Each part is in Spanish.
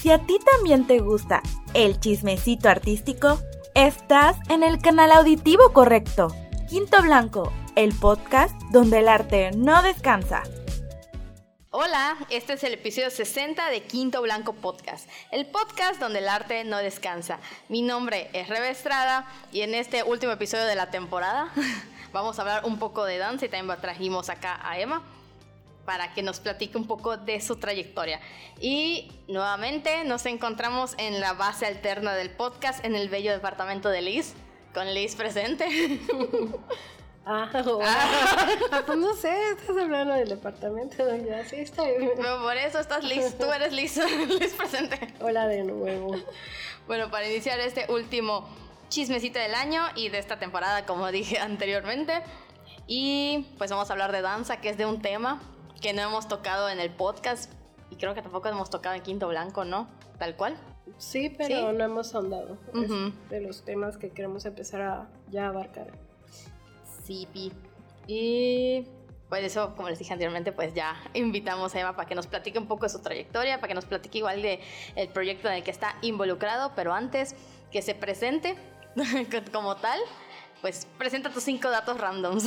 Si a ti también te gusta el chismecito artístico, estás en el canal auditivo correcto. Quinto Blanco, el podcast donde el arte no descansa. Hola, este es el episodio 60 de Quinto Blanco Podcast, el podcast donde el arte no descansa. Mi nombre es Rebe Estrada y en este último episodio de la temporada vamos a hablar un poco de danza y también trajimos acá a Emma para que nos platique un poco de su trayectoria. Y nuevamente nos encontramos en la base alterna del podcast en el bello departamento de Liz, con Liz presente. Ah, ah. pues no sé, estás hablando del departamento. Ya, sí, está bien. Pero por eso estás Liz, tú eres Liz, Liz presente. Hola de nuevo. Bueno, para iniciar este último chismecito del año y de esta temporada, como dije anteriormente. Y pues vamos a hablar de danza, que es de un tema que no hemos tocado en el podcast y creo que tampoco hemos tocado en Quinto Blanco, ¿no? Tal cual. Sí, pero no hemos ahondado. de los temas que queremos empezar a ya abarcar. Sí, Pi. Y pues eso, como les dije anteriormente, pues ya invitamos a Emma para que nos platique un poco de su trayectoria, para que nos platique igual de el proyecto en el que está involucrado, pero antes que se presente como tal, pues presenta tus cinco datos randoms.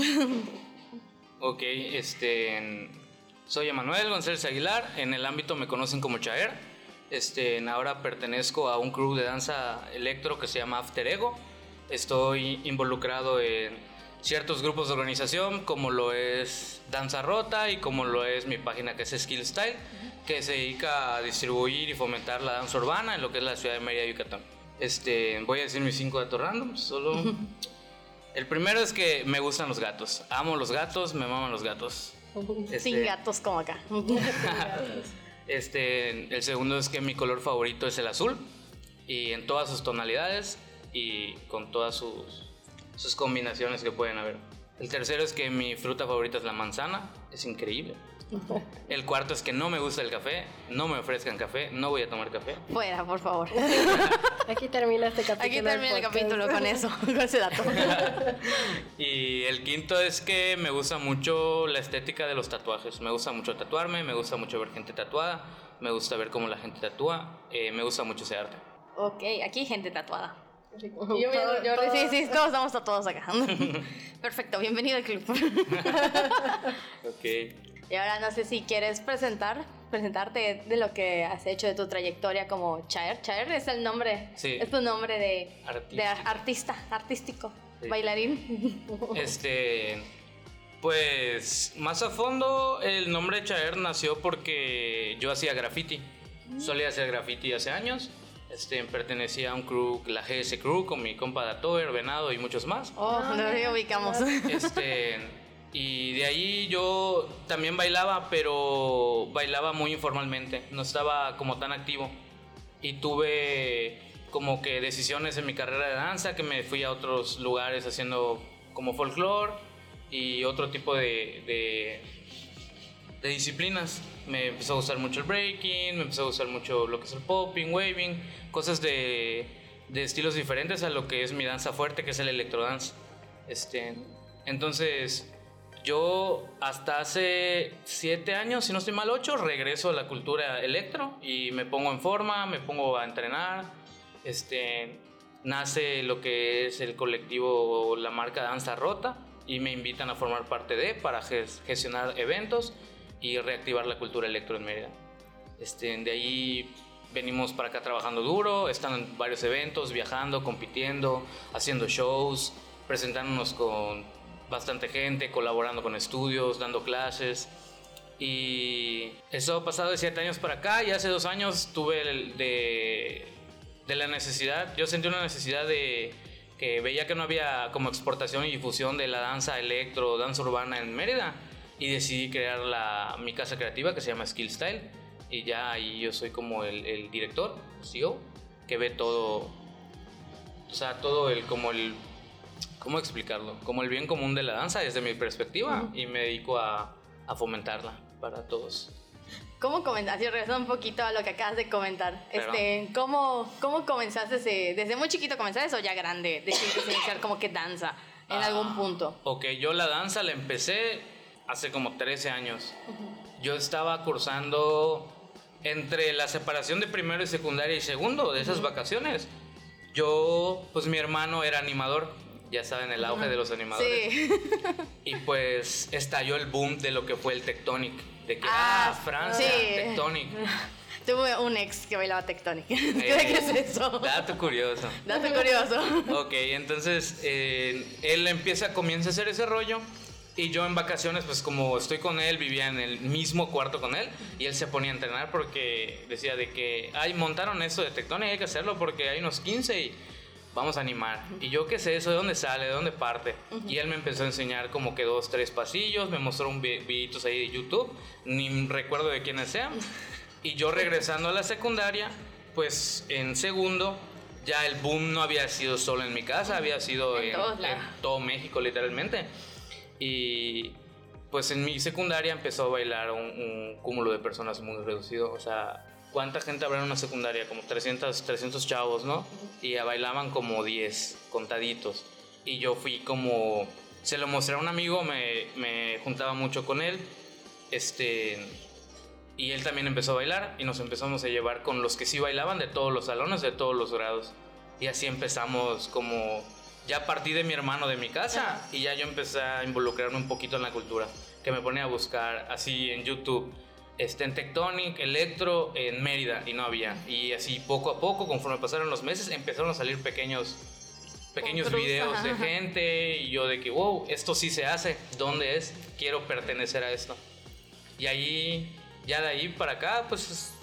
Ok, este, soy Emanuel González Aguilar, en el ámbito me conocen como Chaer. Este, ahora pertenezco a un crew de danza electro que se llama After Ego. Estoy involucrado en ciertos grupos de organización como lo es Danza Rota y como lo es mi página que es Skill Style, que se dedica a distribuir y fomentar la danza urbana en lo que es la ciudad de Mérida, Yucatán. Este, voy a decir mis cinco datos random, solo... El primero es que me gustan los gatos. Amo los gatos, me maman los gatos. Sin este, gatos como acá. este, el segundo es que mi color favorito es el azul y en todas sus tonalidades y con todas sus, sus combinaciones que pueden haber. El tercero es que mi fruta favorita es la manzana, es increíble. El cuarto es que no me gusta el café, no me ofrezcan café, no voy a tomar café. Fuera, por favor. Aquí termina este capítulo. Aquí termina el capítulo con eso, con ese dato. y el quinto es que me gusta mucho la estética de los tatuajes. Me gusta mucho tatuarme, me gusta mucho ver gente tatuada, me gusta ver cómo la gente tatúa, eh, me gusta mucho ese arte. Ok, aquí hay gente tatuada. Yo, sí, sí, todos estamos tatuados acá. Perfecto, bienvenido al club. ok. Y ahora no sé si quieres presentar, presentarte de lo que has hecho de tu trayectoria como Chaer. Chaer es el nombre, es tu nombre de artista, artístico, bailarín. Este, pues más a fondo el nombre de Chaer nació porque yo hacía graffiti. Solía hacer graffiti hace años. Este, pertenecía a un crew, la GS Crew, con mi compa Datover, Venado y muchos más. Oh, lo ubicamos. Este, y de ahí yo también bailaba, pero bailaba muy informalmente, no estaba como tan activo. Y tuve como que decisiones en mi carrera de danza, que me fui a otros lugares haciendo como folclore y otro tipo de, disciplinas. Me empezó a gustar mucho el breaking, me empezó a gustar mucho lo que es el popping, waving, cosas de, de estilos diferentes a lo que es mi danza fuerte, que es el electrodance. Este, entonces, yo hasta hace siete años, si no estoy mal ocho, regreso a la cultura electro y me pongo en forma, me pongo a entrenar. Este, nace lo que es el colectivo, la marca Danza Rota y me invitan a formar parte de para gestionar eventos y reactivar la cultura electro en Mérida. Este, de ahí venimos para acá trabajando duro, están en varios eventos, viajando, compitiendo, haciendo shows, presentándonos con bastante gente, colaborando con estudios, dando clases. Y eso ha pasado de siete años para acá y hace dos años tuve de, de la necesidad, yo sentí una necesidad de que veía que no había como exportación y difusión de la danza electro, danza urbana en Mérida. Y decidí crear la, mi casa creativa que se llama Skill Style. Y ya ahí yo soy como el, el director, CEO, que ve todo, o sea, todo el, como el ¿cómo explicarlo? Como el bien común de la danza desde mi perspectiva y me dedico a, a, fomentarla para todos. ¿Cómo comenzaste? Regresando un poquito a lo que acabas de comentar. Este, ¿cómo, ¿Cómo comenzaste? ¿Desde muy chiquito comenzaste o ya grande? Decidiste iniciar como que danza en ah, algún punto. Ok, yo la danza la empecé hace como 13 años. Yo estaba cursando entre la separación de primero y secundaria y segundo de esas vacaciones, yo, pues mi hermano era animador, ya saben, el auge de los animadores. Sí. Y pues estalló el boom de lo que fue el Tectonic. De que, Ah, ah, Francia, sí. Tectonic. Tuve un ex que bailaba Tectonic. ¿Qué Eh, es eso? Dato curioso. Dato curioso. Ok, entonces eh, él empieza, comienza a hacer ese rollo. Y yo en vacaciones, pues como estoy con él, vivía en el mismo cuarto con él. Y él se ponía a entrenar porque decía de que, ay, montaron esto de Tectonic, hay que hacerlo porque hay unos 15 y vamos a animar. Y yo qué sé eso, de dónde sale, de dónde parte. Y él me empezó a enseñar como que dos, tres pasillos, me mostró un vi- videitos ahí de YouTube, ni recuerdo de quiénes sean. Y yo regresando a la secundaria, pues en segundo, ya el boom no había sido solo en mi casa, había sido En en, en todo México literalmente. Y pues en mi secundaria empezó a bailar un, un cúmulo de personas muy reducido. O sea, ¿cuánta gente habrá en una secundaria? Como 300, 300 chavos, ¿no? Y ya bailaban como 10, contaditos. Y yo fui como... Se lo mostré a un amigo, me, me juntaba mucho con él. Este... Y él también empezó a bailar y nos empezamos a llevar con los que sí bailaban de todos los salones, de todos los grados. Y así empezamos como... Ya partí de mi hermano de mi casa y ya yo empecé a involucrarme un poquito en la cultura. Que me ponía a buscar así en YouTube. Este, en Tectonic, Electro, en Mérida y no había. Y así poco a poco, conforme pasaron los meses, empezaron a salir pequeños pequeños videos de ajá. gente y yo de que, wow, esto sí se hace, ¿dónde es? Quiero pertenecer a esto. Y ahí, ya de ahí para acá, pues es-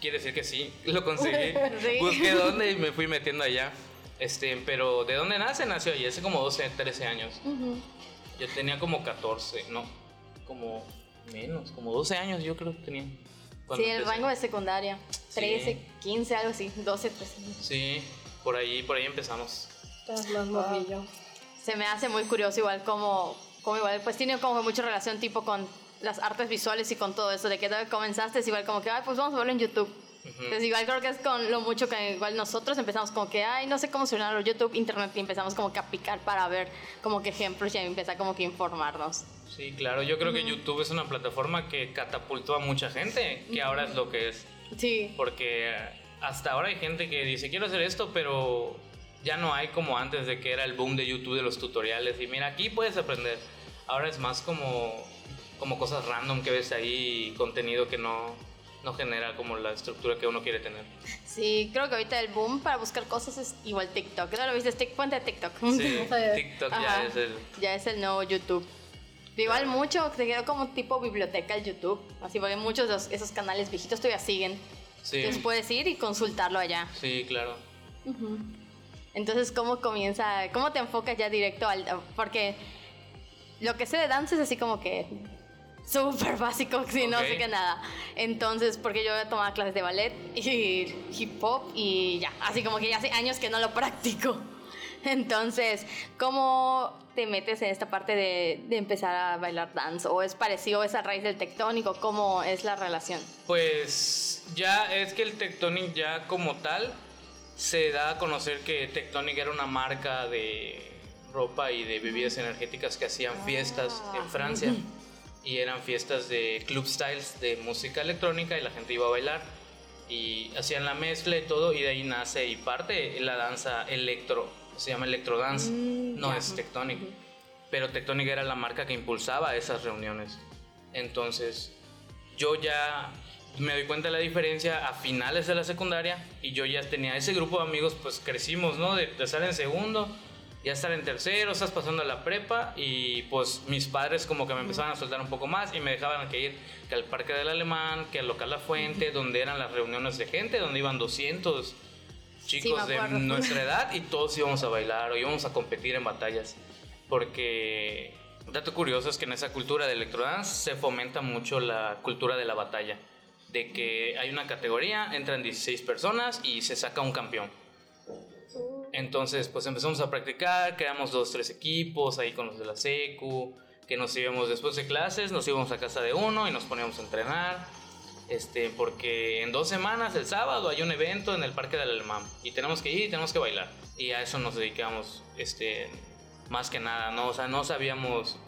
quiere decir que sí, lo conseguí. Sí. Busqué dónde y me fui metiendo allá. Este, pero ¿de dónde nace? Nació allí, hace como 12, 13 años. Yo tenía como 14, no, como menos, como 12 años yo creo que tenía. Sí, el rango de secundaria. 13, 15, algo así. 12, 13. Sí, por ahí, por ahí empezamos. Estás más morrillo. Se me hace muy curioso igual como, como igual, pues tiene como mucha relación tipo con las artes visuales y con todo eso, de que te comenzaste es igual como que, ay, pues vamos a verlo en YouTube. Entonces igual creo que es con lo mucho que igual nosotros empezamos como que, ay, no sé cómo funcionar YouTube, Internet, y empezamos como que a picar para ver como que ejemplos y a empezar como que informarnos. Sí, claro, yo creo que YouTube es una plataforma que catapultó a mucha gente, que ahora es lo que es. Sí. Porque hasta ahora hay gente que dice, quiero hacer esto, pero ya no hay como antes de que era el boom de YouTube de los tutoriales. Y mira, aquí puedes aprender. Ahora es más como, como cosas random que ves ahí, contenido que no, no genera como la estructura que uno quiere tener. Sí, creo que ahorita el boom para buscar cosas es igual TikTok. ¿No lo viste? Ponte TikTok. Sí, TikTok Ajá. ya es el... Ya es el nuevo YouTube. Igual mucho, se quedó como tipo biblioteca el YouTube. Así porque muchos de los- esos canales viejitos todavía siguen. Sí, Entonces puedes ir y consultarlo allá. sí, claro. Entonces, ¿cómo comienza? ¿Cómo te enfocas ya directo al.? Porque lo que sé de danza es así como que. Súper básico, si no sé que nada. Entonces, porque yo tomaba clases de ballet y hip hop y ya. Así como que ya hace años que no lo practico. Entonces, ¿cómo te metes en esta parte de, de empezar a bailar dance? ¿O es parecido, es a raíz del tectónico? ¿Cómo es la relación? Pues ya es que el Tectonic ya como tal se da a conocer que Tectonic era una marca de ropa y de bebidas energéticas que hacían fiestas en Francia y eran fiestas de club styles de música electrónica y la gente iba a bailar y hacían la mezcla y todo y de ahí nace y parte la danza electro, se llama electrodance, Mm, no es Tectonic, pero Tectonic era la marca que impulsaba esas reuniones. Entonces, yo ya me doy cuenta de la diferencia a finales de la secundaria y yo ya tenía ese grupo de amigos, pues crecimos, ¿no? De, de estar en segundo, ya estar en tercero, estás pasando a la prepa y pues mis padres como que me empezaban a soltar un poco más y me dejaban que ir que al Parque del Alemán, que al local La Fuente, donde eran las reuniones de gente, donde iban 200 chicos me de nuestra edad y todos íbamos a bailar o íbamos a competir en batallas. Porque, dato curioso es que en esa cultura de electrodance se fomenta mucho la cultura de la batalla. De que hay una categoría, entran 16 personas y se saca un campeón. Entonces, pues empezamos a practicar, creamos dos, tres equipos ahí con los de la SECU, que nos íbamos después de clases, nos íbamos a casa de uno y nos poníamos a entrenar. Este, porque en dos semanas, el sábado, hay un evento en el Parque del Alemán y tenemos que ir y tenemos que bailar. Y a eso nos dedicamos, este, más que nada, ¿no? O sea, no sabíamos,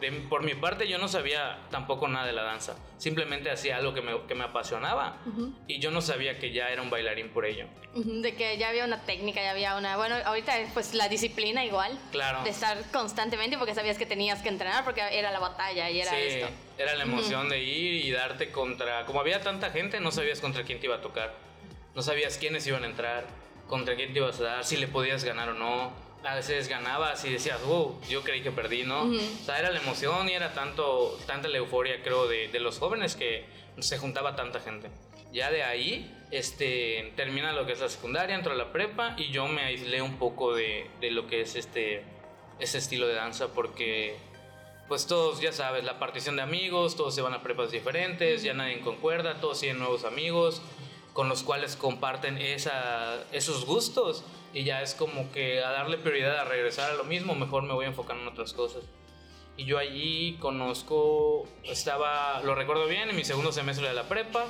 de- por mi parte yo no sabía tampoco nada de la danza. Simplemente hacía algo que me, que me apasionaba y yo no sabía que ya era un bailarín por ello. De que ya había una técnica, ya había una... Bueno, ahorita pues la disciplina igual. Claro. De estar constantemente porque sabías que tenías que entrenar porque era la batalla y era sí, esto. era la emoción de ir y darte contra... Como había tanta gente, no sabías contra quién te iba a tocar. No sabías quiénes iban a entrar, contra quién te ibas a dar, si le podías ganar o no. A veces ganabas y decías, wow, yo creí que perdí, ¿no? O sea, era la emoción y era tanto, tanta la euforia, creo, de, de los jóvenes que se juntaba tanta gente. Ya de ahí, este, termina lo que es la secundaria, entro a la prepa y yo me aislé un poco de, de lo que es este, ese estilo de danza porque pues todos, ya sabes, la partición de amigos, todos se van a prepas diferentes, ya nadie concuerda, todos tienen nuevos amigos con los cuales comparten esa, esos gustos y ya es como que a darle prioridad a regresar a lo mismo, mejor me voy a enfocar en otras cosas. Y yo allí conozco, estaba, lo recuerdo bien, en mi segundo semestre de la prepa,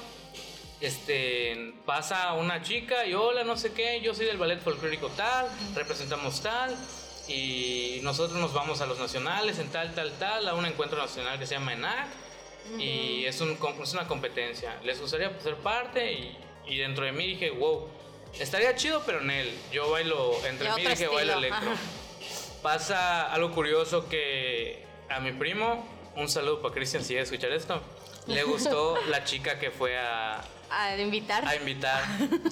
este, pasa una chica y hola, no sé qué, yo soy del ballet folclórico tal, representamos tal, y nosotros nos vamos a los nacionales en tal, tal, tal, a un encuentro nacional que se llama ENAC, y es, un, es una competencia. Les gustaría ser parte, y, y dentro de mí dije, wow, estaría chido, pero en él, yo bailo, entre mí otro dije, bailo electro. ajá. Pasa algo curioso que a mi primo, un saludo para Cristian si llega a escuchar esto, le gustó la chica que fue a, A invitar. a invitar.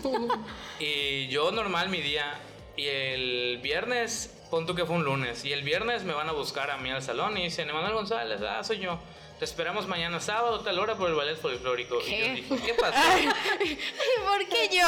y yo normal mi día. Y el viernes, pon tú que fue un lunes. Y el viernes me van a buscar a mí al salón y dicen, Emanuel González, ah, soy yo. Te esperamos mañana sábado, tal hora, por el ballet folclórico. Y yo ¿Qué? dije, ¿qué pasó? ¿Por qué yo?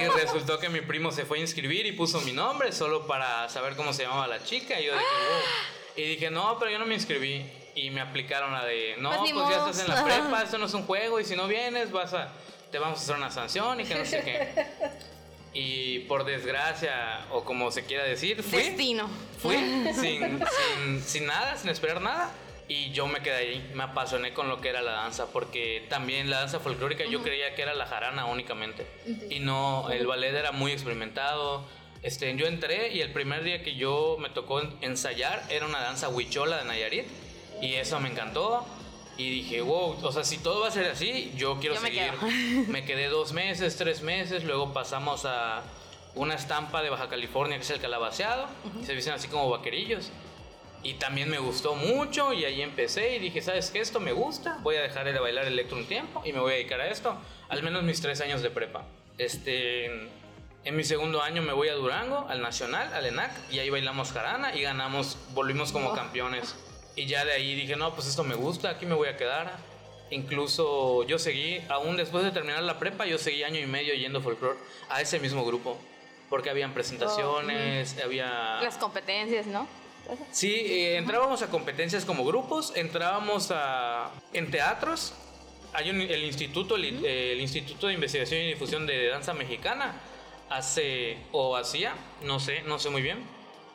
Y resultó que mi primo se fue a inscribir y puso mi nombre solo para saber cómo se llamaba la chica. Y yo dije, wow. Y dije, no, pero yo no me inscribí. Y me aplicaron la de, no, Pues pues, ya estás en la prepa, esto no es un juego. Y si no vienes, vas a, te vamos a hacer una sanción y que no sé qué. Y por desgracia, o como se quiera decir, fui. Destino. Fui sin, sin, sin nada, sin esperar nada. Y yo me quedé ahí, me apasioné con lo que era la danza, porque también la danza folclórica yo creía que era la jarana únicamente. Y no, el ballet era muy experimentado. Este, yo entré y el primer día que yo me tocó en- ensayar era una danza huichola de Nayarit. Y eso me encantó. Y dije, wow, o sea, si todo va a ser así, yo quiero Yo me seguir. quedo. me quedé dos meses, tres meses, luego pasamos a una estampa de Baja California que es el calabaceado. Se visten así como vaquerillos. Y también me gustó mucho y ahí empecé y dije, ¿sabes qué? Esto me gusta, voy a dejar de bailar electro un tiempo y me voy a dedicar a esto, al menos mis tres años de prepa. Este, en mi segundo año me voy a Durango, al Nacional, al ENAC, y ahí bailamos jarana y ganamos, volvimos como Oh. campeones. Y ya de ahí dije, no, pues esto me gusta, aquí me voy a quedar. Incluso yo seguí, aún después de terminar la prepa, yo seguí año y medio yendo folclore a ese mismo grupo. Porque habían presentaciones, había... Las competencias, ¿no? Sí, eh, entrábamos a competencias como grupos, entrábamos a, en teatros. Hay un- el instituto, el, el Instituto de Investigación y Difusión de Danza Mexicana hace o hacía, no sé, no sé muy bien,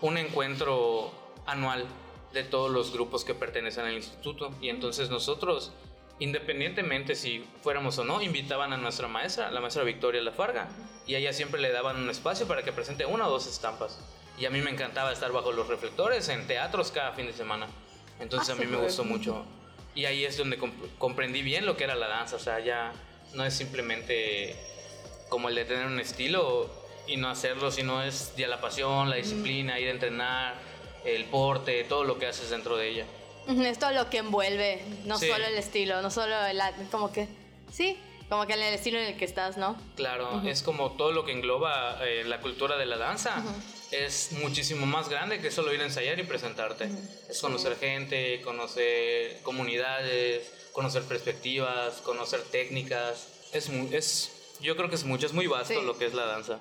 un encuentro anual de todos los grupos que pertenecen al instituto. Y entonces nosotros independientemente si fuéramos o no invitaban a nuestra maestra, la maestra Victoria Lafarga y a ella siempre le daban un espacio para que presente una o dos estampas y a mí me encantaba estar bajo los reflectores en teatros cada fin de semana entonces a mí me gustó mucho y ahí es donde comp- comprendí bien lo que era la danza o sea ya no es simplemente como el de tener un estilo y no hacerlo, sino es ya la pasión, la disciplina, ir a entrenar, el porte, todo lo que haces dentro de ella. Es todo lo que envuelve, no Sí. solo el estilo, no solo el, como que, sí, como que el estilo en el que estás, ¿no? Claro, es como todo lo que engloba eh, la cultura de la danza. Es muchísimo más grande que solo ir a ensayar y presentarte. Es conocer gente, conocer comunidades, conocer perspectivas, conocer técnicas. Es, es, yo creo que es mucho, es muy vasto Sí. lo que es la danza.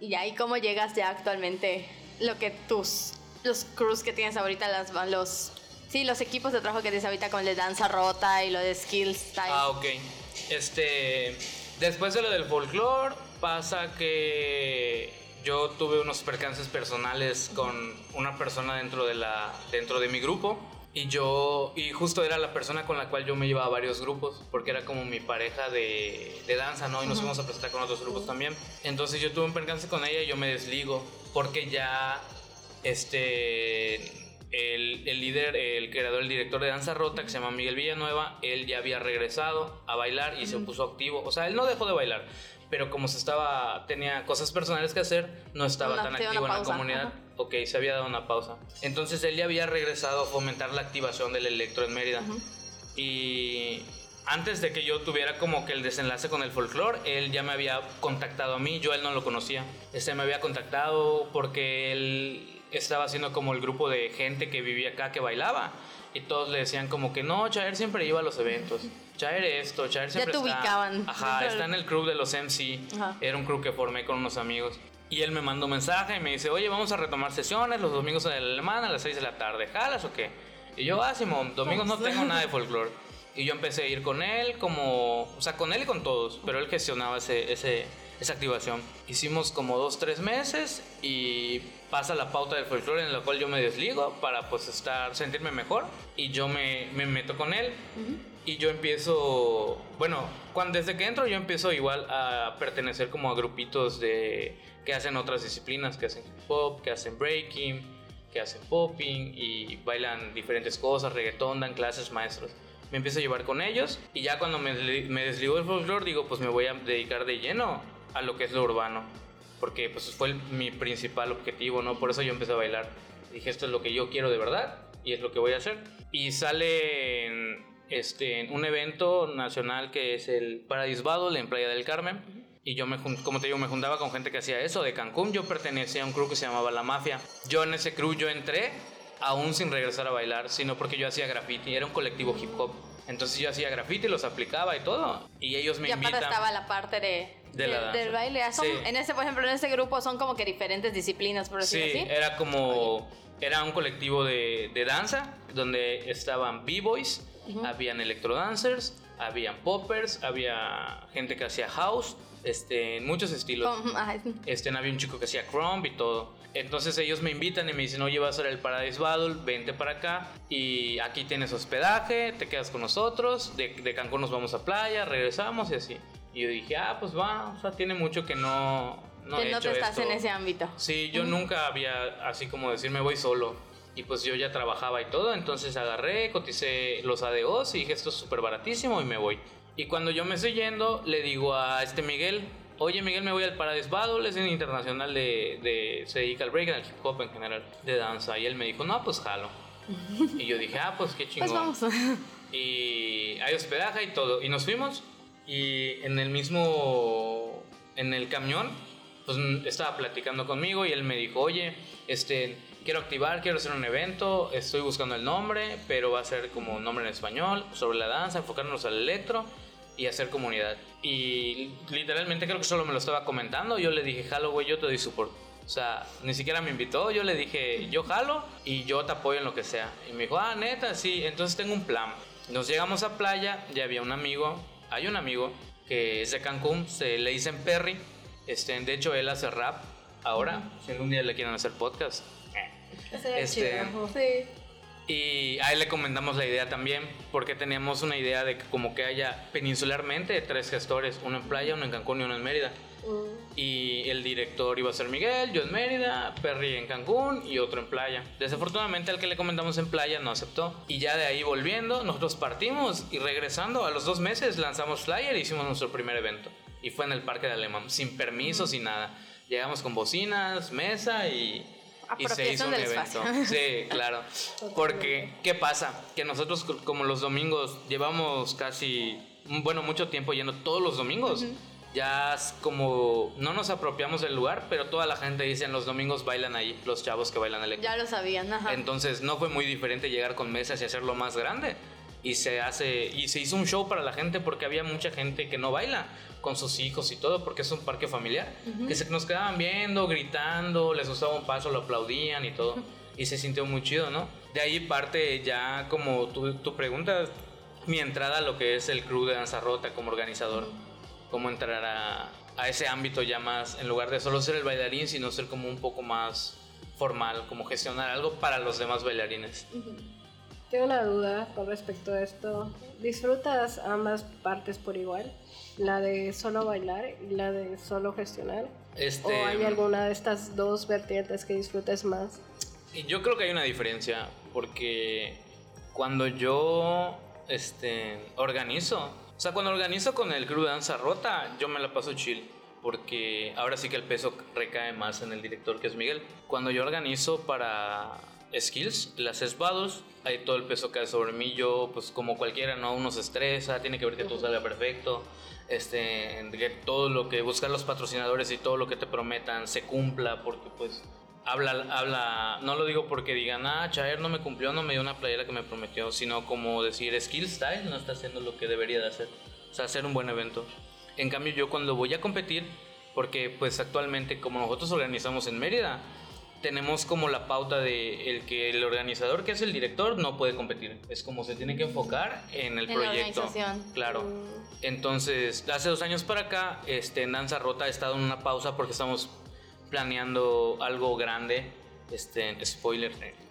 Y ahí cómo llegas ya actualmente, lo que tus, los crews que tienes ahorita, las, los, sí, los equipos de trabajo que tienes ahorita con el de danza rota y lo de skills style. Ah, ok. Este, después de lo del folclore, pasa que yo tuve unos percances personales con una persona dentro de la dentro de mi grupo y yo y justo era la persona con la cual yo me iba a varios grupos porque era como mi pareja de, de danza, ¿no? Y nos fuimos a presentar con otros grupos también. Entonces yo tuve un percance con ella y yo me desligo porque ya este el, el, líder, el creador, el director de Danza Rota, que se llama Miguel Villanueva, él ya había regresado a bailar y se puso activo. O sea, él no dejó de bailar, pero como se estaba, tenía cosas personales que hacer, no estaba Una- tan activo en la comunidad. ajá. Ok, se había dado una pausa. Entonces él ya había regresado a fomentar la activación del electro en Mérida. Y antes de que yo tuviera como que el desenlace con el folclore, él ya me había contactado a mí, yo a él no lo conocía. Este me había contactado porque él estaba haciendo como el grupo de gente que vivía acá que bailaba. Y todos le decían como que no, Chaer siempre iba a los eventos. Chaer esto, Chaer siempre te está- ubicaban. Ajá, está en el crew de los MC. Ajá. Era un crew que formé con unos amigos. Y él me mandó un mensaje y me dice, oye, vamos a retomar sesiones los domingos en el alemán a las 6 de la tarde. ¿Jalas o qué? Y yo, ah, Simón, domingos no tengo nada de folclore. Y yo empecé a ir con él como, o sea, con él y con todos, pero él gestionaba ese, ese, esa activación. Hicimos como dos, tres meses y pasa la pauta del folclore en la cual yo me desligo para pues estar, sentirme mejor y yo me, me meto con él. Y yo empiezo, bueno, cuando, desde que entro yo empiezo igual a pertenecer como a grupitos de que hacen otras disciplinas, que hacen hip hop, que hacen breaking, que hacen popping y bailan diferentes cosas, reggaetón, dan clases maestros. Me empiezo a llevar con ellos y ya cuando me, me desligo del folclore digo, pues me voy a dedicar de lleno a lo que es lo urbano, porque pues fue el- mi principal objetivo, ¿no? Por eso yo empecé a bailar. Dije, esto es lo que yo quiero de verdad y es lo que voy a hacer. Y sale en, este, en un evento nacional que es el Paradise Battle en Playa del Carmen. Y yo, me, como te digo, me juntaba con gente que hacía eso. De Cancún yo pertenecía a un crew que se llamaba La Mafia. Yo en ese crew yo entré aún sin regresar a bailar, sino porque yo hacía graffiti. Era un colectivo hip hop. Entonces yo hacía graffiti, los aplicaba y todo. Y ellos me y invitan. estaba la parte de, De la danza. del baile. Ah, son- Sí. En ese, por ejemplo, en ese grupo son como que diferentes disciplinas, por Sí, decirlo así. era como. Era un colectivo de, de danza donde estaban b-boys, habían electrodancers, habían poppers, había gente que hacía house, este, muchos estilos. Ajá, Este, había un chico que hacía crumb y todo. Entonces ellos me invitan y me dicen, oye, va a ser el Paradise Battle, vente para acá y aquí tienes hospedaje, te quedas con nosotros, de, de Cancún nos vamos a playa, regresamos y así. Y yo dije, ah, pues va, o sea, tiene mucho que no... No que he no te hecho estás esto. en ese ámbito. Sí, yo nunca había así como decir me voy solo. Y pues yo ya trabajaba y todo, entonces agarré, coticé los ADOs y dije esto es súper baratísimo y me voy. Y cuando yo me estoy yendo, le digo a este Miguel, oye Miguel, me voy al Paradise Battle, es un internacional de, de se dedica al break, al hip hop en general, de danza. Y él me dijo, no, pues jalo. y yo dije, ah, pues qué chingón. Pues vamos. Y hay hospedaje y todo. Y nos fuimos. Y en el mismo. En el camión, pues estaba platicando conmigo y él me dijo: Oye, este. Quiero activar, quiero hacer un evento, estoy buscando el nombre, pero va a ser como nombre en español, sobre la danza, enfocarnos al electro y hacer comunidad. Y literalmente creo que solo me lo estaba comentando. Yo le dije, jalo, güey, yo te doy support. O sea, ni siquiera me invitó. Yo le dije, yo jalo y yo te apoyo en lo que sea. Y me dijo, ah, neta, sí. Entonces tengo un plan. Nos llegamos a playa y había un amigo. Hay un amigo que es de Cancún. Se le dicen Perry. Este, de hecho, él hace rap ahora. Si algún día le quieren hacer podcast. Este, chido. Sí. Y a él le comentamos la idea también, porque teníamos una idea de que como que haya peninsularmente tres gestores, uno en playa, uno en Cancún y uno en Mérida. Mm. Y el director iba a ser Miguel, yo en Mérida, Perry en Cancún y otro en playa. Desafortunadamente al que le comentamos en playa no aceptó. Y ya de ahí volviendo, nosotros partimos y regresando a los dos meses lanzamos flyer y hicimos nuestro primer evento. Y fue en el Parque de Alemán, sin permiso, sin nada. Llegamos con bocinas, mesa y, y se hizo un evento. espacio. Sí, claro. Porque, ¿qué pasa? Que nosotros co- como los domingos llevamos casi, bueno, mucho tiempo yendo todos los domingos. Ya es como, no nos apropiamos del lugar, pero toda la gente dice en los domingos bailan ahí, los chavos que bailan electro. Ya lo sabían, ajá. Entonces no fue muy diferente llegar con mesas y hacerlo más grande. Y se hace y se hizo un show para la gente porque había mucha gente que no baila con sus hijos y todo porque es un parque familiar que se nos quedaban viendo, gritando, les gustaba un paso, lo aplaudían y todo y se sintió muy chido, ¿no? De ahí parte ya como tu, tu pregunta mi entrada a lo que es el crew de danza rota como organizador, cómo entrar a, a ese ámbito ya más en lugar de solo ser el bailarín, sino ser como un poco más formal, como gestionar algo para los demás bailarines. Tengo una duda con respecto a esto. ¿Disfrutas ambas partes por igual? La de solo bailar y la de solo gestionar. Este, ¿O hay alguna de estas dos vertientes que disfrutes más? Yo creo que hay una diferencia, porque cuando yo este, organizo, o sea, cuando organizo con el crew de danza rota, yo me la paso chill porque ahora sí que el peso recae más en el director que es Miguel. Cuando yo organizo para skills, las battles, ahí todo el peso cae sobre mí. Yo, pues como cualquiera, ¿no? Uno se estresa, tiene que ver que todo salga perfecto. Este, que todo lo que buscan los patrocinadores y todo lo que te prometan se cumpla, porque pues habla, habla, no lo digo porque digan, ah, Chaer no me cumplió, no me dio una playera que me prometió, sino como decir, Skill Style no está haciendo lo que debería de hacer. O sea, hacer un buen evento. En cambio, yo cuando voy a competir, porque pues actualmente como nosotros organizamos en Mérida, tenemos como la pauta de el que el organizador, que es el director, no puede competir. Es como se tiene que enfocar en el proyecto. Claro. Mm. Entonces, hace dos años para acá, este, en Danza Rota ha estado en una pausa porque estamos planeando algo grande. Este, spoiler.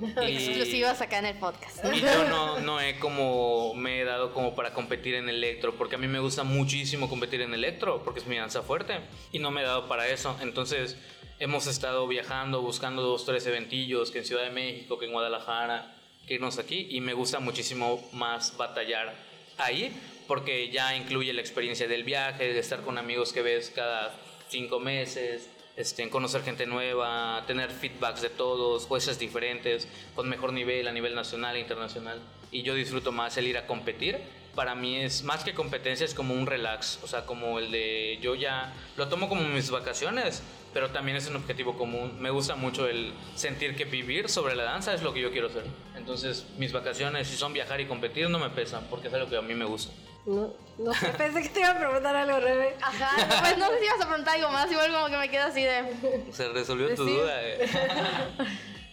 Eh, Exclusivas acá en el podcast. Y yo no, no he como me he dado como para competir en electro, porque a mí me gusta muchísimo competir en electro, porque es mi danza fuerte, y no me he dado para eso. Entonces hemos estado viajando, buscando dos, tres eventillos, que en Ciudad de México, que en Guadalajara, que irnos aquí, y me gusta muchísimo más batallar ahí, porque ya incluye la experiencia del viaje, de estar con amigos que ves cada cinco meses, este, conocer gente nueva, tener feedbacks de todos, jueces diferentes, con mejor nivel a nivel nacional e internacional. Y yo disfruto más el ir a competir. Para mí es más que competencia, es como un relax. O sea, como el de yo ya lo tomo como mis vacaciones, pero también es un objetivo común. Me gusta mucho el sentir que vivir sobre la danza es lo que yo quiero hacer. Entonces, mis vacaciones, si son viajar y competir, no me pesan, porque es algo que a mí me gusta. No, no sé, pensé que te iba a preguntar algo, Rebe. Ajá, pues no sé si ibas a preguntar algo más, igual como que me quedo así de... Se resolvió tu duda, eh.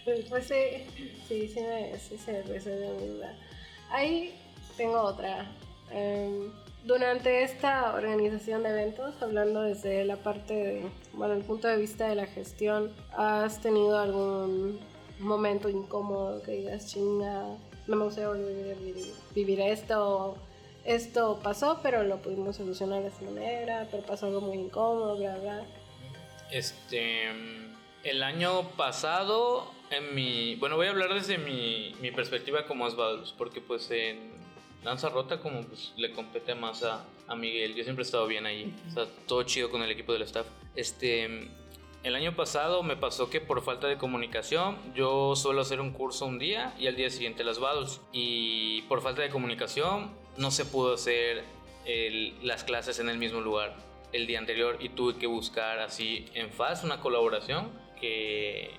Pues sí, sí, sí, me, sí se resolvió mi duda. Ahí tengo otra. Em, durante esta organización de eventos, hablando desde la parte, de, bueno, el punto de vista de la gestión, ¿has tenido algún momento incómodo que digas, chinga, no me gustaría volver a vivir, esto? esto pasó, pero lo pudimos solucionar de esta manera, pero pasó algo muy incómodo, bla, bla. Este, el año pasado, en mi, bueno, voy a hablar desde mi, mi perspectiva como Asbados, porque pues en Danza Rota como pues le compete más a, a Miguel, yo siempre he estado bien ahí, o sea, todo chido con el equipo del staff. Este, el año pasado me pasó que por falta de comunicación yo suelo hacer un curso un día y al día siguiente las battles. Y por falta de comunicación no se pudo hacer las clases en el mismo lugar el día anterior y tuve que buscar así en FAS una colaboración que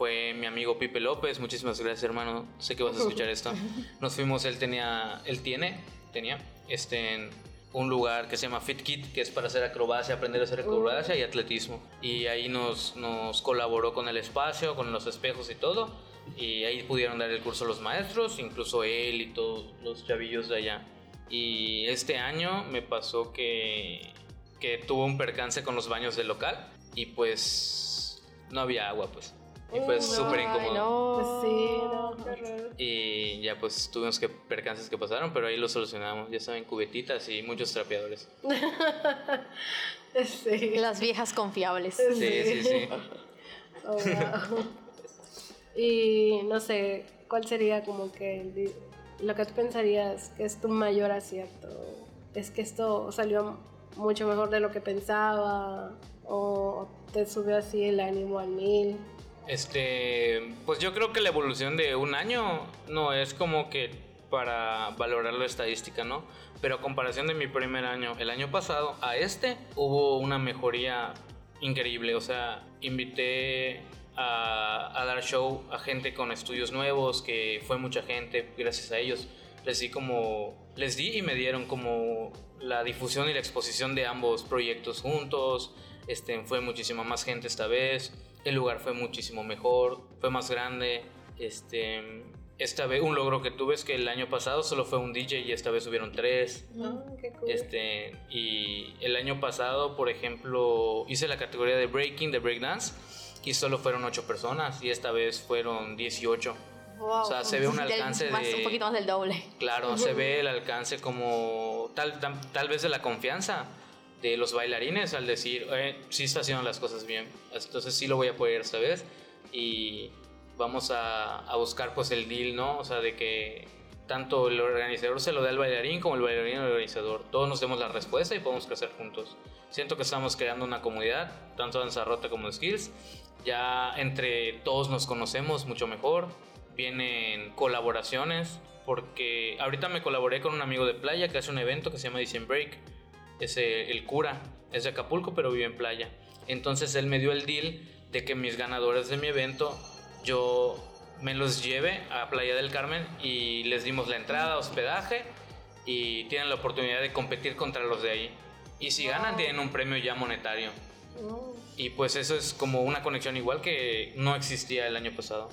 fue mi amigo Pipe López. Muchísimas gracias hermano, sé que vas a escuchar esto. Nos fuimos, él tenía, él tiene, tenía, este, un lugar que se llama Fit Kit, que es para hacer acrobacia, aprender a hacer acrobacia y atletismo. Y ahí nos, nos colaboró con el espacio, con los espejos y todo. Y ahí pudieron dar el curso los maestros, incluso él y todos los chavillos de allá. Y este año me pasó que, que tuvo un percance con los baños del local y pues no había agua pues. Y fue súper incómodo. Pues sí, no, qué Y ya pues tuvimos que percances que pasaron, pero ahí lo solucionamos. Ya saben, cubetitas y muchos trapeadores. sí. Las viejas confiables. Sí, sí, sí. Oh, y no sé, ¿cuál sería como que lo que tú pensarías que es tu mayor acierto? ¿Es que esto salió mucho mejor de lo que pensaba? ¿O te subió así el ánimo al mil? Este, pues yo creo que la evolución de un año no es como que para valorar la estadística, ¿no? Pero a comparación de mi primer año, el año pasado, a este, hubo una mejoría increíble. O sea, invité a, a, dar show a gente con estudios nuevos, que fue mucha gente, gracias a ellos. Les di como, les di y me dieron como la difusión y la exposición de ambos proyectos juntos. Este, fue muchísima más gente esta vez el lugar fue muchísimo mejor, fue más grande. Este, esta vez un logro que tuve es que el año pasado solo fue un DJ y esta vez hubieron tres. Ah, qué cool. Este, y el año pasado, por ejemplo, hice la categoría de breaking, de breakdance, y solo fueron ocho personas y esta vez fueron 18. Wow, o sea, se ve un alcance más, de... Un poquito más del doble. Claro, se ve el alcance como tal, tal, tal vez de la confianza de los bailarines al decir, eh, sí está haciendo las cosas bien, entonces sí lo voy a poder esta vez. Y vamos a, a buscar pues el deal, ¿no? O sea, de que tanto el organizador se lo dé al bailarín como el bailarín al organizador. Todos nos demos la respuesta y podemos crecer juntos. Siento que estamos creando una comunidad, tanto Danza Rota como Skills. Ya entre todos nos conocemos mucho mejor. Vienen colaboraciones, porque ahorita me colaboré con un amigo de playa que hace un evento que se llama Dicen Break. Es eh, el cura, es de Acapulco, pero vive en playa. Entonces él me dio el deal de que mis ganadores de mi evento yo me los lleve a Playa del Carmen y les dimos la entrada, hospedaje y tienen la oportunidad de competir contra los de ahí. Y si ganan tienen un premio ya monetario. Y pues eso es como una conexión igual que no existía el año pasado.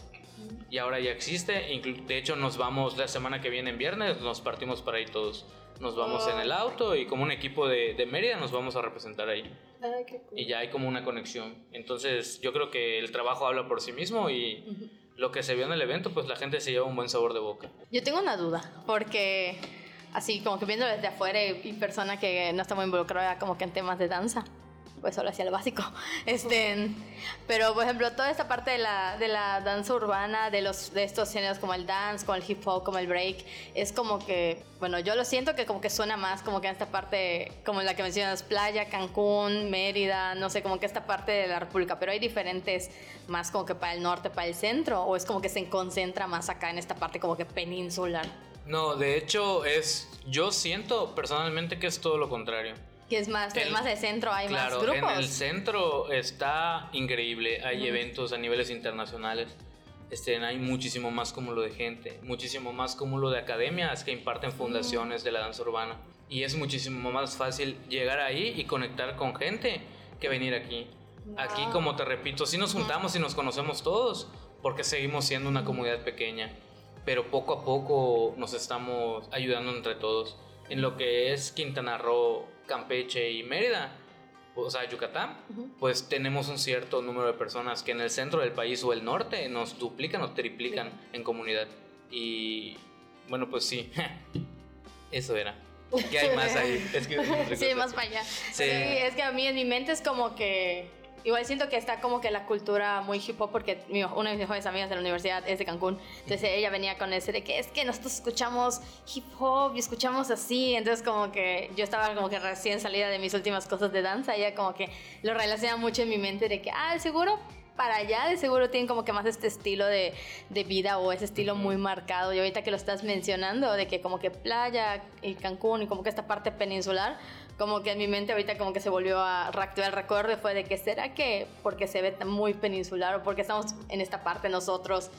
Y ahora ya existe. Inclu- De hecho nos vamos la semana que viene en viernes, nos partimos para ahí todos. Nos vamos en el auto y como un equipo de, de Mérida nos vamos a representar ahí. Ay, qué cool. Y ya hay como una conexión. Entonces yo creo que el trabajo habla por sí mismo y lo que se vio en el evento, pues la gente se lleva un buen sabor de boca. Yo tengo una duda, porque así como que viendo desde afuera y, y persona que no está muy involucrada como que en temas de danza, pues solo hacía lo básico. Este, pero por ejemplo, toda esta parte de la, de la danza urbana, de, los, de estos géneros como el dance, como el hip hop, como el break, es como que, bueno, yo lo siento que como que suena más como que en esta parte, como la que mencionas, playa, Cancún, Mérida, no sé, como que esta parte de la República, pero hay diferentes más como que para el norte, para el centro, o es como que se concentra más acá en esta parte como que peninsular. No, de hecho es, yo siento personalmente que es todo lo contrario. Que es más, El- más de centro, hay claro, más grupos. en el centro está increíble, hay eventos a niveles internacionales. Este, hay muchísimo más cúmulo de gente, muchísimo más cúmulo de academias que imparten fundaciones de la danza urbana. Y es muchísimo más fácil llegar ahí y conectar con gente que venir aquí. Aquí, como te repito, sí nos juntamos y nos conocemos todos, porque seguimos siendo una comunidad pequeña, pero poco a poco nos estamos ayudando entre todos. En lo que es Quintana Roo, Campeche y Mérida, o sea, Yucatán, pues tenemos un cierto número de personas que en el centro del país o el norte nos duplican o triplican en comunidad. Y bueno, pues sí, eso era. ¿Qué hay más ahí? Es que Sí, más para allá. Sí. Sí. es que a mí en mi mente es como que. Igual siento que está como que la cultura muy hip hop porque mi- una de mis mejores amigas de la universidad es de Cancún. Entonces ella venía con ese de que es que nosotros escuchamos hip hop y escuchamos así. Entonces como que yo estaba como que recién salida de mis últimas cosas de danza. Ella como que lo relaciona mucho en mi mente de que, ah, seguro para allá de seguro tienen como que más este estilo de, de vida o ese estilo muy marcado. Y ahorita que lo estás mencionando, de que como que playa y Cancún y como que esta parte peninsular, como que en mi mente ahorita como que se volvió a reactivar el recuerdo fue de que será que porque se ve muy peninsular o porque estamos en esta parte nosotros,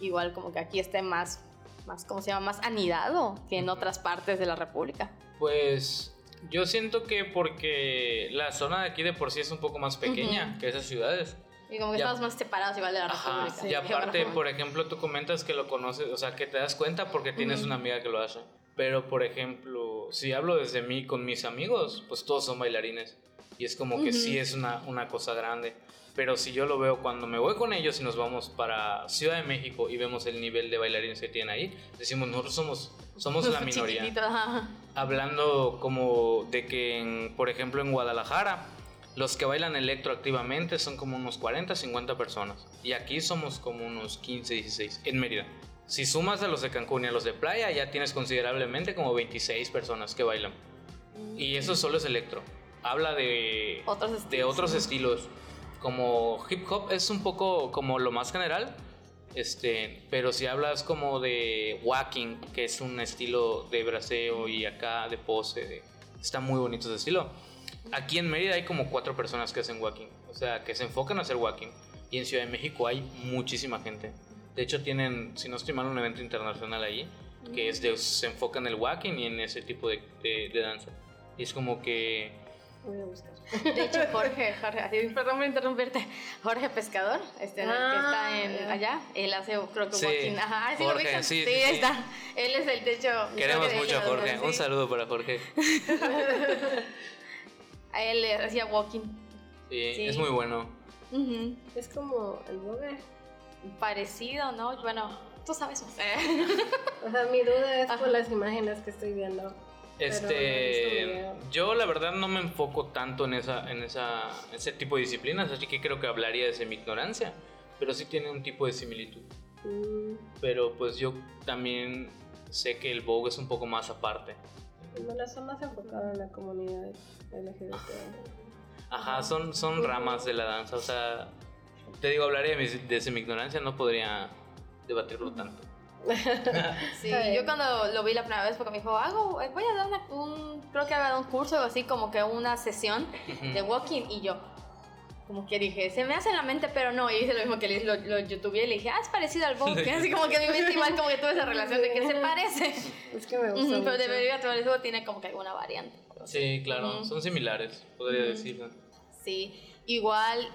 igual como que aquí esté más, más ¿cómo se llama? Más anidado que en otras partes de la República. Pues yo siento que porque la zona de aquí de por sí es un poco más pequeña que esas ciudades. Y como que estamos más separados igual de la Ajá, República. y aparte, por ejemplo, tú comentas que lo conoces, o sea, que te das cuenta porque tienes Ujú. una amiga que lo hace. Pero, por ejemplo, si hablo desde mí con mis amigos, pues todos son bailarines. Y es como que Ujú. sí es una, una cosa grande. Pero si yo lo veo cuando me voy con ellos y nos vamos para Ciudad de México y vemos el nivel de bailarines que tienen ahí, decimos, nosotros somos, somos la minoría ajá. hablando como de que, en, por ejemplo, en Guadalajara, los que bailan electro activamente son como unos 40, 50 personas. Y aquí somos como unos 15, 16 en Mérida. Si sumas a los de Cancún y a los de playa, ya tienes considerablemente como 26 personas que bailan. Y eso solo es electro. Habla de Otros de estilos. otros estilos. Como hip hop es un poco como lo más general. Este, pero si hablas como de walking, que es un estilo de braseo y acá de pose, de- está muy bonito ese estilo. Aquí en Mérida hay como cuatro personas que hacen walking, o sea, que se enfocan a hacer walking. Y en Ciudad de México hay muchísima gente. De hecho tienen, si no estoy mal, un evento internacional ahí, que es de, se enfoca en el walking y en ese tipo de, de- de danza. Y es como que Voy a buscar. De hecho, Jorge, Jorge, así, perdón por interrumpirte, Jorge Pescador, este, en el que Ah, está en, ya. allá, él hace, creo que Sí, walking, ajá, sí lo Jorge, ubican? sí, sí, sí, ahí está, él es el techo. queremos mucho a hecho, Jorge. Un saludo para Jorge. A él le hacía walking. Sí, Sí. es muy bueno. Ujú. Es como el bogue. Parecido, ¿no? Bueno, tú sabes más. O sea, mi duda es por Ajá. las imágenes que estoy viendo. Este, yo la verdad no me enfoco tanto en esa, en esa, ese tipo de disciplinas, así que creo que hablaría desde mi ignorancia. pero sí tiene un tipo de similitud. Mm, Pero pues yo también sé que el Vogue es un poco más aparte. Bueno, está más enfocado en la comunidad LGBT. Ajá, son, son ramas de la danza, o sea, te digo, hablaré de, mi- desde mi ignorancia, no podría debatirlo tanto. Sí, yo cuando lo vi la primera vez porque me dijo, hago, eh, voy a dar una- un, creo que había dado un curso o así como que una sesión de walking y yo como que dije, se me hace en la mente, pero no, y hice lo mismo que le lo, lo youtubeé y le dije, ah, es parecido al walking, así como que mi mente igual como que tuve esa relación de que se parece, Es que me gusta mucho. pero debería todo eso tiene como que alguna variante. Sí, claro, son similares, podría decirlo. Sí, igual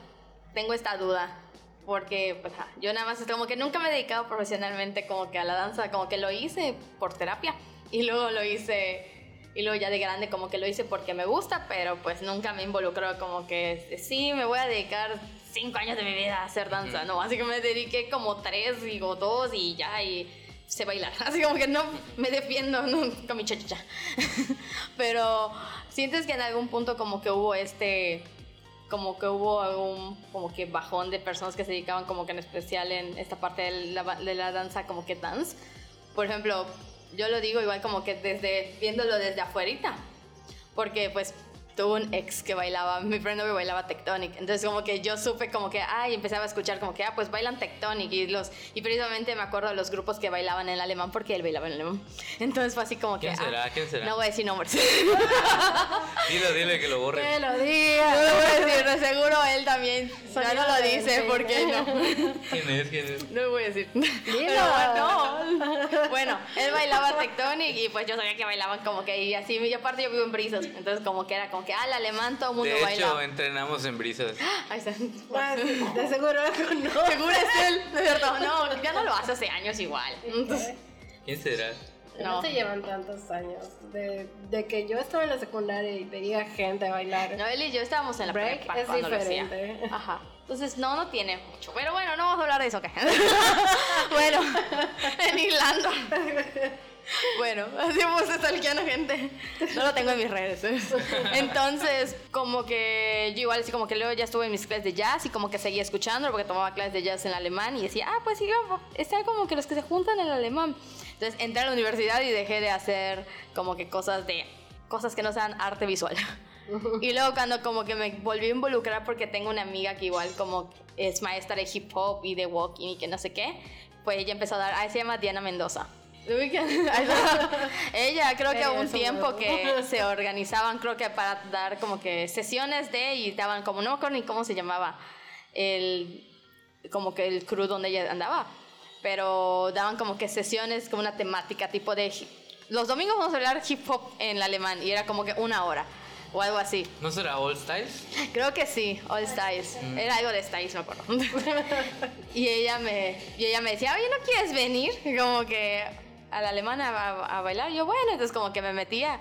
tengo esta duda. Porque pues, yo nada más es como que nunca me he dedicado profesionalmente como que a la danza, como que lo hice por terapia y luego lo hice y luego ya de grande como que lo hice porque me gusta, pero pues nunca me involucró como que sí, me voy a dedicar cinco años de mi vida a hacer danza, Ujú. no, así que me dediqué como tres, digo dos y ya y sé bailar, así como que no me defiendo no, con mi chachacha. pero sientes que en algún punto como que hubo este como que hubo algún como que bajón de personas que se dedicaban como que en especial en esta parte de la, de la danza como que dance. Por ejemplo, yo lo digo igual como que desde viéndolo desde afuerita, porque pues tuve un ex que bailaba, mi friend novio bailaba Tectonic, entonces como que yo supe como que, ay, empezaba a escuchar como que, ah, pues bailan Tectonic y los, y precisamente me acuerdo de los grupos que bailaban en alemán porque él bailaba en alemán, entonces fue así como que, ¿Quién ah, será? ¿Quién será? no voy a decir nombres. Dile, dile que lo borre. Que lo No diga. lo voy a decir, de seguro él también. Ya no lo dice, ¿por qué no? ¿Quién es? ¿Quién es? No lo voy a decir. Pero bueno, bueno, él bailaba Tectonic y pues yo sabía que bailaban como que y así, y aparte yo vivo en Brisas, entonces como que era como que, el alemán todo el mundo De hecho, baila. entrenamos en brisas. Ahí está. Ah, de seguro conozco. Seguro es él, de verdad. No, ya no lo hace hace años igual. Entonces, ¿Quién será? No. No. se llevan tantos años. De, de que yo estaba en la secundaria y veía gente bailar. no, él y yo estábamos en la Break prepa es cuando lo hacía. diferente. Ajá. Entonces, no, no tiene mucho. Pero bueno, no vamos a hablar de eso, ¿ok? bueno, en Irlanda. Bueno, así vamos stalkeando gente. No lo tengo en mis redes. Entonces, como que yo igual así como que luego ya estuve en mis clases de jazz y como que seguía escuchando porque tomaba clases de jazz en alemán y decía, ah, pues sí, está como que los que se juntan en alemán. Entonces entré a la universidad y dejé de hacer como que cosas de cosas que no sean arte visual. Y luego cuando como que me volví a involucrar porque tengo una amiga que igual como es maestra de hip hop y de walking y que no sé qué, pues ella empezó a dar, ah, se llama Diana Mendoza. Ella creo que hubo un tiempo que se organizaban creo que para dar como que sesiones de y daban como, no me acuerdo ni cómo se llamaba, el, como que el crew donde ella andaba, pero daban como que sesiones con una temática tipo de... Los domingos vamos a hablar hip hop en alemán y era como que una hora o algo así. ¿No será All Styles? Creo que sí, All Styles. Mm. Era algo de Styles, me acuerdo. y ella me, y ella me decía, oye, ¿no quieres venir? Como que a la alemana a, bailar. Yo, bueno, entonces como que me metía.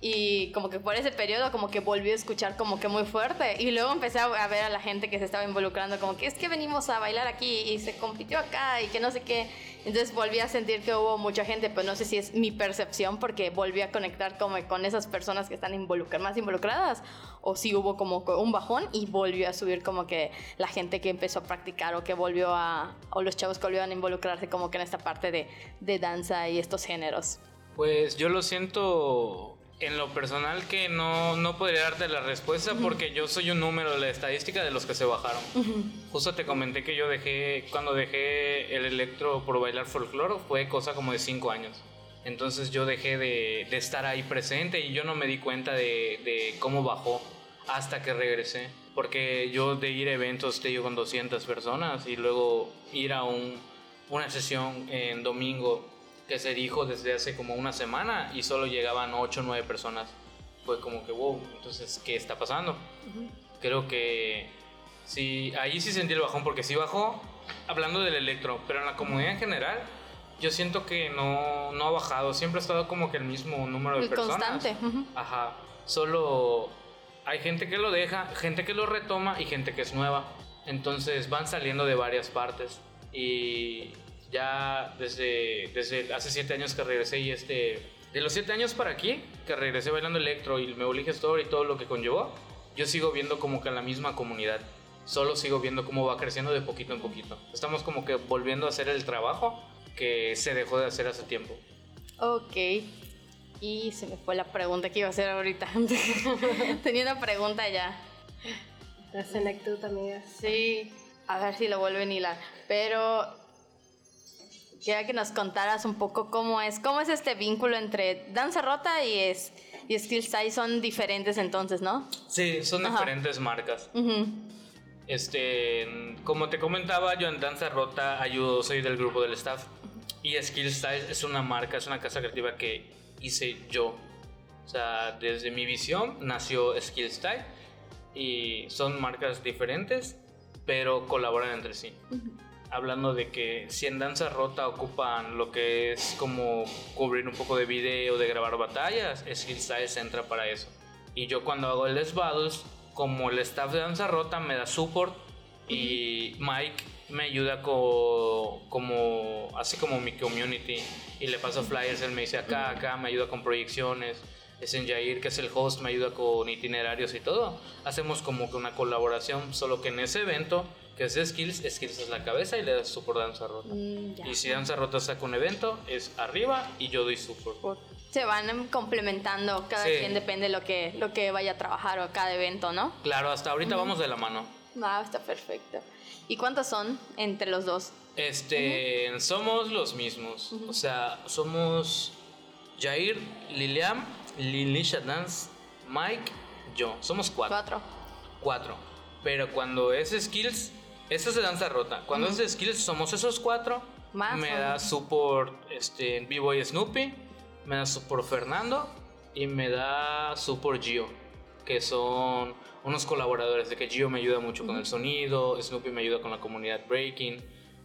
Y como que por ese periodo como que volví a escuchar como que muy fuerte. Y luego empecé a ver a la gente que se estaba involucrando como que es que venimos a bailar aquí y se compitió acá y que no sé qué. Entonces volví a sentir que hubo mucha gente, pero no sé si es mi percepción porque volví a conectar como con esas personas que están involucradas, más involucradas o si hubo como un bajón y volvió a subir como que la gente que empezó a practicar o que volvió a, o los chavos que volvieron a involucrarse como que en esta parte de, de danza y estos géneros. Pues yo lo siento en lo personal que no, no podría darte la respuesta porque yo soy un número de la estadística de los que se bajaron. Justo te comenté que yo dejé, cuando dejé el electro por bailar folclore fue cosa como de 5 años. Entonces yo dejé de, de estar ahí presente y yo no me di cuenta de, de cómo bajó hasta que regresé. Porque yo de ir a eventos, te digo, con 200 personas y luego ir a un, una sesión en domingo que se dijo desde hace como una semana y solo llegaban 8 o 9 personas. Fue como que, wow, entonces, ¿qué está pasando? Creo que sí, ahí sí sentí el bajón porque sí bajó, hablando del electro, pero en la comunidad en general, yo siento que no, no ha bajado, siempre ha estado como que el mismo número de El personas. constante. ujú. Ajá, solo hay gente que lo deja, gente que lo retoma y gente que es nueva. Entonces van saliendo de varias partes. Y ya desde, desde hace siete años que regresé y este... De los siete años para aquí, que regresé bailando electro y me Story y todo lo que conllevó, yo sigo viendo como que la misma comunidad. Solo sigo viendo cómo va creciendo de poquito en poquito. Estamos como que volviendo a hacer el trabajo que se dejó de hacer hace tiempo. Ok. Y se me fue la pregunta que iba a hacer ahorita. Tenía una pregunta ya. La senectud, amigas. Sí, a ver si lo vuelven a hilar. Pero quería que nos contaras un poco cómo es, cómo es este vínculo entre danza rota y es y Skill Style son diferentes entonces, ¿no? Sí, son Ajá. diferentes marcas. Ujú. Este, como te comentaba, yo en Danza Rota ayudo, soy del grupo del staff. Y Skill Style es una marca, es una casa creativa que hice yo. O sea, desde mi visión nació Skill Style. Y son marcas diferentes, pero colaboran entre sí. Hablando de que si en Danza Rota ocupan lo que es como cubrir un poco de video, de grabar batallas, Skill Style se entra para eso. Y yo cuando hago el Les Battles, como el staff de Danza Rota me da support y Mike me ayuda co- como así como mi community y le paso flyers, él me dice acá, acá, me ayuda con proyecciones. Es en Jair, que es el host, me ayuda con itinerarios y todo. Hacemos como que una colaboración, solo que en ese evento, que es Skills, Skills es la cabeza y le da support a Danza Rota. Mm. Y si Danza Rota saca un evento, es arriba y yo doy support. Por- Se van complementando, cada Sí. quien depende de lo que, lo que vaya a trabajar o cada evento, ¿no? Claro, hasta ahorita vamos de la mano. Ah, está perfecto. ¿Y cuántos son entre los dos? Este, somos los mismos. O sea, somos Jair, Lilian, Lilisha Dance, Mike, yo. Somos cuatro. Cuatro. Cuatro. Pero cuando es Skills, eso es de danza rota. Cuando es de Skills, somos esos cuatro. Más me da menos. support este, B-Boy Snoopy, me da support Fernando y me da support Gio, que son unos colaboradores de que Gio me ayuda mucho con el sonido, Snoopy me ayuda con la comunidad Breaking,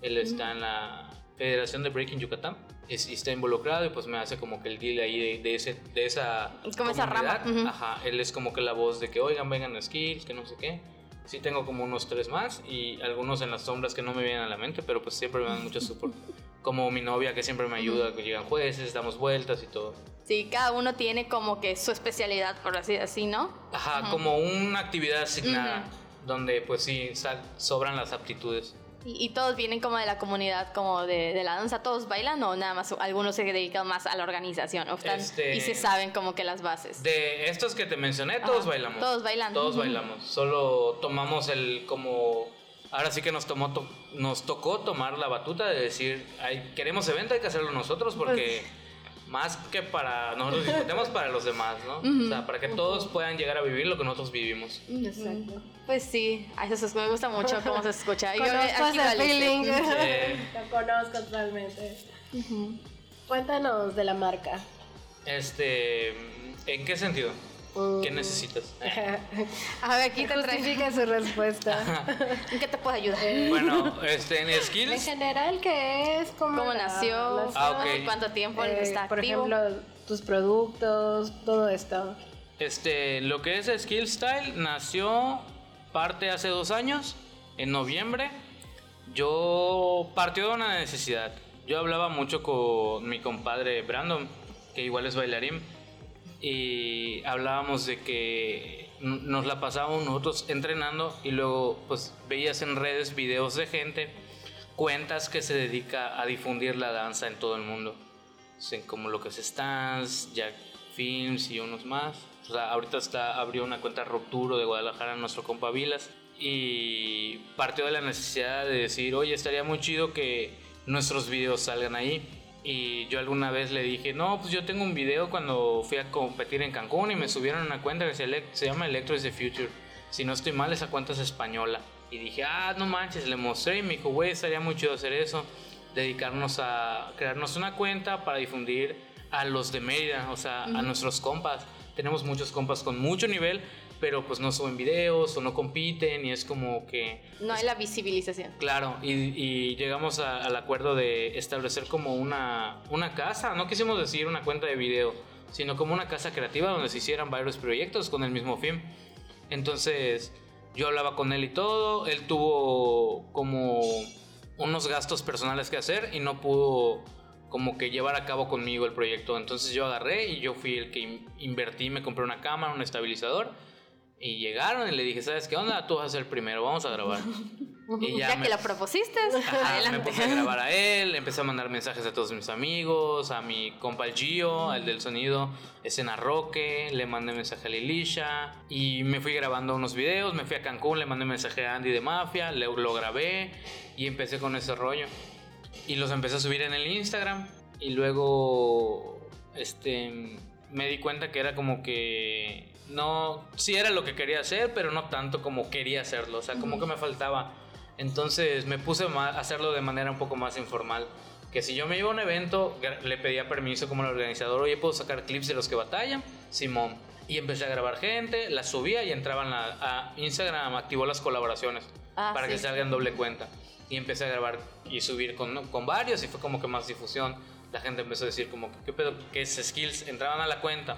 él está en la Federación de Breaking Yucatán es- está involucrado y pues me hace como que el deal ahí de, de ese, de esa Como esa rama. Ajá, él es como que la voz de que oigan, vengan a skills, que no sé qué. Sí tengo como unos tres más y algunos en las sombras que no me vienen a la mente, pero pues siempre me dan mucho support. Como mi novia que siempre me ayuda, que llegan jueces, damos vueltas y todo. Sí, cada uno tiene como que su especialidad, por así decir, ¿no? Ajá, como una actividad asignada, donde pues sí sal- sobran las aptitudes. Y, y todos vienen como de la comunidad, como de, de la danza, todos bailan o nada más algunos se dedican más a la organización o están- Este- y se saben como que las bases. De estos que te mencioné, todos Ajá, bailamos. todos bailan. Todos bailamos. Solo tomamos el como... Ahora sí que nos, tomó to- nos tocó tomar la batuta de decir, "Ay, queremos evento, hay que hacerlo nosotros porque Pues más que para nosotros disfrutemos para los demás, ¿no? O sea, para que todos puedan llegar a vivir lo que nosotros vivimos. Exacto. Pues sí, a eso se- me gusta mucho cómo se escucha. Y yo Conozco aquí listé. feeling. Eh, Lo conozco totalmente. Cuéntanos de la marca. este, ¿en qué sentido? ¿Qué necesitas? A ver, aquí te traigo. Justifica su respuesta. ¿En qué te puedo ayudar? Bueno, este, en en skills, general, ¿qué es? ¿Cómo, ¿Cómo la- nació? Ah. ¿Cuánto tiempo Eh, está Por activo? ejemplo, tus productos, todo esto. este, lo que es Skill Style nació parte hace dos años, en noviembre. Yo partió de una necesidad. Yo hablaba mucho con mi compadre Brandon, que igual es bailarín, y hablábamos de que nos la pasábamos nosotros entrenando y luego pues veías en redes videos de gente, cuentas que se dedica a difundir la danza en todo el mundo. Como lo que es Stance, Jack Films y unos más. O sea, ahorita está, abrió una cuenta Rupturo de Guadalajara, nuestro compa Vilas. Y partió de la necesidad de decir, oye, estaría muy chido que nuestros videos salgan ahí. Y yo alguna vez le dije, no, pues yo tengo un video cuando fui a competir en Cancún y me subieron una cuenta que se, se llama Electro is the Future. Si no estoy mal, esa cuenta es española. Y dije, ah, no manches, le mostré y me dijo, güey, estaría muy chido hacer eso dedicarnos a crearnos una cuenta para difundir a los de Mérida, o sea, a nuestros compas. Tenemos muchos compas con mucho nivel, pero pues no suben videos o no compiten y es como que... No hay la visibilización. Claro, y, y llegamos a- al acuerdo de establecer como una, una casa, no quisimos decir una cuenta de video, sino como una casa creativa donde se hicieran varios proyectos con el mismo fin. Entonces yo hablaba con él y todo, él tuvo como unos gastos personales que hacer y no pudo como que llevar a cabo conmigo el proyecto. Entonces yo agarré y yo fui el que in- invertí, me compré una cámara, un estabilizador Y llegaron y le dije, ¿sabes qué onda? Tú vas a ser el primero, vamos a grabar. Y ya, que lo propusiste, Ajá, adelante. me puse a grabar a él, empecé a mandar mensajes a todos mis amigos, a mi compa el Gio, el del sonido, escena Roque, le mandé mensaje a Lilisha y me fui grabando unos videos, me fui a Cancún, le mandé mensaje a Andy de Mafia, le- lo grabé y empecé con ese rollo. Y los empecé a subir en el Instagram y luego este me di cuenta que era como que no sí era lo que quería hacer, pero no tanto como quería hacerlo, o sea, como que me faltaba. Entonces me puse a hacerlo de manera un poco más informal. Que si yo me iba a un evento, le pedía permiso como el organizador, oye, ¿puedo sacar clips de los que batallan? Simón. Y empecé a grabar gente, las subía y entraban a, a Instagram, activó las colaboraciones Ah, para que sí. salgan doble cuenta. Y empecé a grabar y subir con, con varios y fue como que más difusión. La gente empezó a decir como, ¿qué pedo? ¿Qué es Skills? Entraban a la cuenta.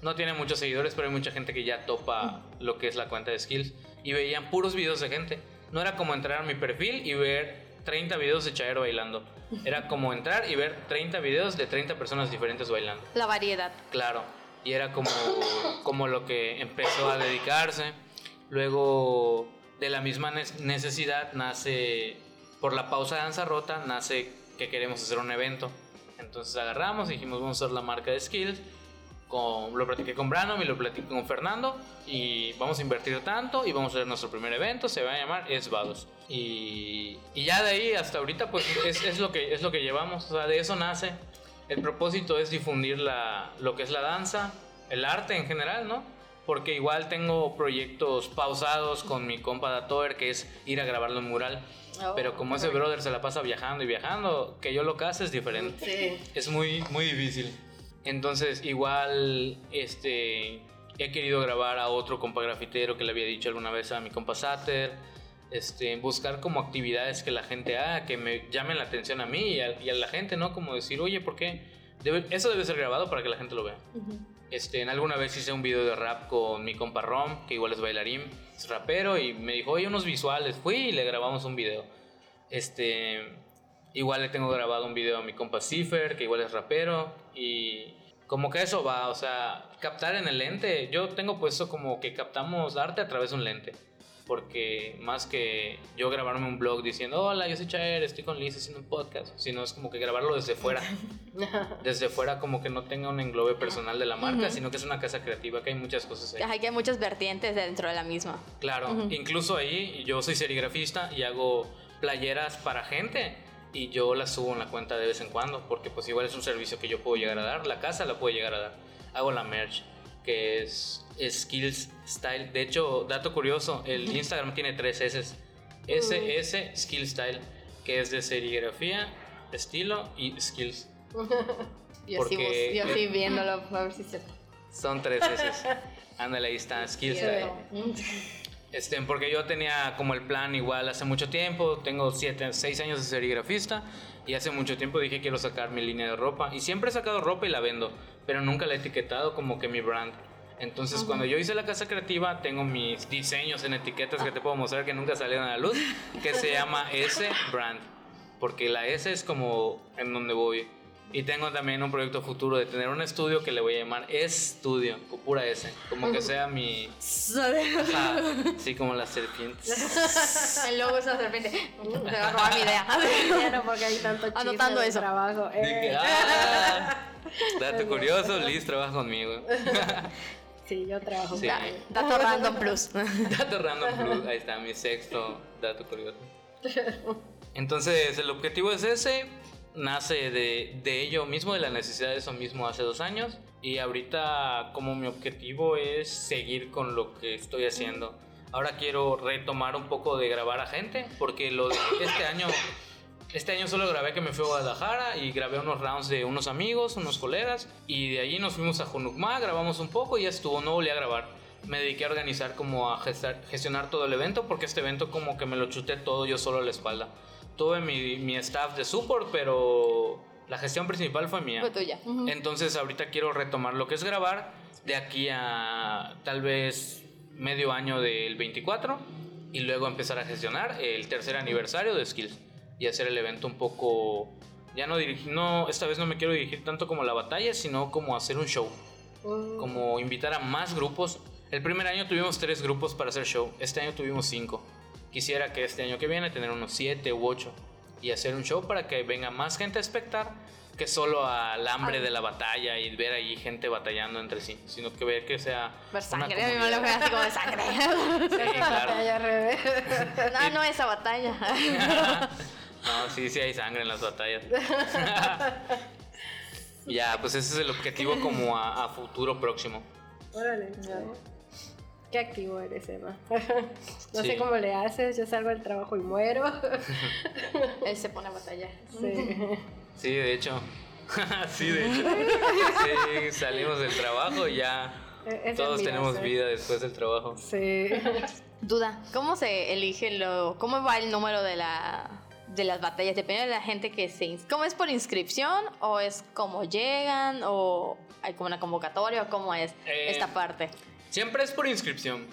No tiene muchos seguidores, pero hay mucha gente que ya topa lo que es la cuenta de Skills. Y veían puros videos de gente. No era como entrar a mi perfil y ver 30 videos de Chaero bailando. Era como entrar y ver 30 videos de 30 personas diferentes bailando. La variedad. Claro. Y era como, como lo que empezó a dedicarse. Luego, de la misma ne- necesidad, nace, por la pausa de danza rota, nace que queremos hacer un evento. Entonces agarramos y dijimos, vamos a hacer la marca de Skills. Con, lo platiqué con Brandon y lo platiqué con Fernando. Y vamos a invertir tanto y vamos a hacer nuestro primer evento. Se va a llamar Esvados. Y, y ya de ahí hasta ahorita, pues es, es lo que, es lo que llevamos. O sea, de eso nace. El propósito es difundir la, lo que es la danza, el arte en general, ¿no? Porque igual tengo proyectos pausados con mi compa Datoer, que es ir a grabarlo en mural. Oh, Pero como ese brother se la pasa viajando y viajando, que yo lo hace es diferente. Sí. Es muy, muy difícil. Entonces, igual, este, he querido grabar a otro compa grafitero que le había dicho alguna vez a mi compa Sater. Este, buscar como actividades que la gente haga, que me llamen la atención a mí y a, y a la gente, ¿no? Como decir, oye, ¿por qué? Debe- eso debe ser grabado para que la gente lo vea. Este, en alguna vez hice un video de rap con mi compa Rom, que igual es bailarín, es rapero, y me dijo, oye, unos visuales. Fui y le grabamos un video. Este, igual le tengo grabado un video a mi compa Cipher, que igual es rapero, y como que eso va, o sea, captar en el lente. Yo tengo puesto como que captamos arte a través de un lente. Porque más que yo grabarme un blog diciendo, hola, yo soy Chaer, estoy con Liz haciendo un podcast, sino es como que grabarlo desde fuera desde fuera como que no tenga un englobe personal de la marca, sino que es una casa creativa, que hay muchas cosas ahí. Ajá, que hay muchas vertientes dentro de la misma. Claro, incluso ahí yo soy serigrafista y hago playeras para gente y yo las subo en la cuenta de vez en cuando, porque pues igual es un servicio que yo puedo llegar a dar, la casa la puedo llegar a dar. Hago la merch, que es Skills Style. De hecho, dato curioso, el Instagram tiene tres S. SS Skill Style, que es de serigrafía, estilo y skills. Yo, bus- yo sí viéndolo, a ver si es cierto. Son tres S. Ándale, ahí está, Skill Style. Este, porque yo tenía como el plan igual hace mucho tiempo, tengo siete, seis años de serigrafista y hace mucho tiempo dije quiero sacar mi línea de ropa y siempre he sacado ropa y la vendo, pero nunca la he etiquetado como que mi brand. Entonces cuando yo hice la casa creativa tengo mis diseños en etiquetas que te puedo mostrar que nunca salieron a la luz, que se llama S Brand, porque la S es como en donde voy. Y tengo también un proyecto futuro de tener un estudio que le voy a llamar Estudio, con pura S, como que sea mi... Ajá, sí, como las serpientes. El logo es una serpiente. Se va a robar mi idea. Ya no, porque hay tanto Anotando de eso. trabajo. De que, Eh, ah, dato curioso, Liz trabaja conmigo. Sí, yo trabajo. Sí. con Da- él. Dato random plus. Dato random plus, ahí está mi sexto dato curioso. Entonces, el objetivo es ese, nace de, de ello mismo, de la necesidad de eso mismo hace dos años. Y ahorita, como mi objetivo es seguir con lo que estoy haciendo. Ahora quiero retomar un poco de grabar a gente, porque lo de este año, este año solo grabé que me fui a Guadalajara y grabé unos rounds de unos amigos, unos colegas, y de allí nos fuimos a Junucma, grabamos un poco y ya estuvo, no volví a grabar. Me dediqué a organizar como a gestar- gestionar todo el evento, porque este evento como que me lo chuté todo yo solo a la espalda. Tuve mi, mi staff de support, pero la gestión principal fue mía. Fue tuya. Ujú. Entonces ahorita quiero retomar lo que es grabar de aquí a tal vez medio año del 24 y luego empezar a gestionar el tercer aniversario de Skills y hacer el evento un poco ya no dirigir no esta vez no me quiero dirigir tanto como la batalla sino como hacer un show Mm, como invitar a más grupos El primer año tuvimos tres grupos para hacer show, este año tuvimos cinco. Quisiera que este año que viene tener unos siete u ocho y hacer un show para que venga más gente a espectar que solo al hambre de la batalla y ver ahí gente batallando entre sí, sino que ver que sea Ver sangre, a mí me lo así como de sangre. Sí, claro. Batalla. No, no esa batalla. No, sí, sí hay sangre en las batallas. ya, pues ese es el objetivo como a, a futuro próximo. Órale. Qué activo eres, Emma. No Sí. sé cómo le haces, yo salgo del trabajo y muero. Él se pone a batallar. Sí. Sí, de hecho. sí, de hecho. Sí, salimos del trabajo y ya E- es todos tenemos vida después del trabajo. Sí. Duda, ¿cómo se elige lo, cómo va el número de la de las batallas? Depende de la gente que se ¿Cómo es por inscripción o es como llegan o hay como una convocatoria o cómo es Eh, esta parte? Siempre es por inscripción.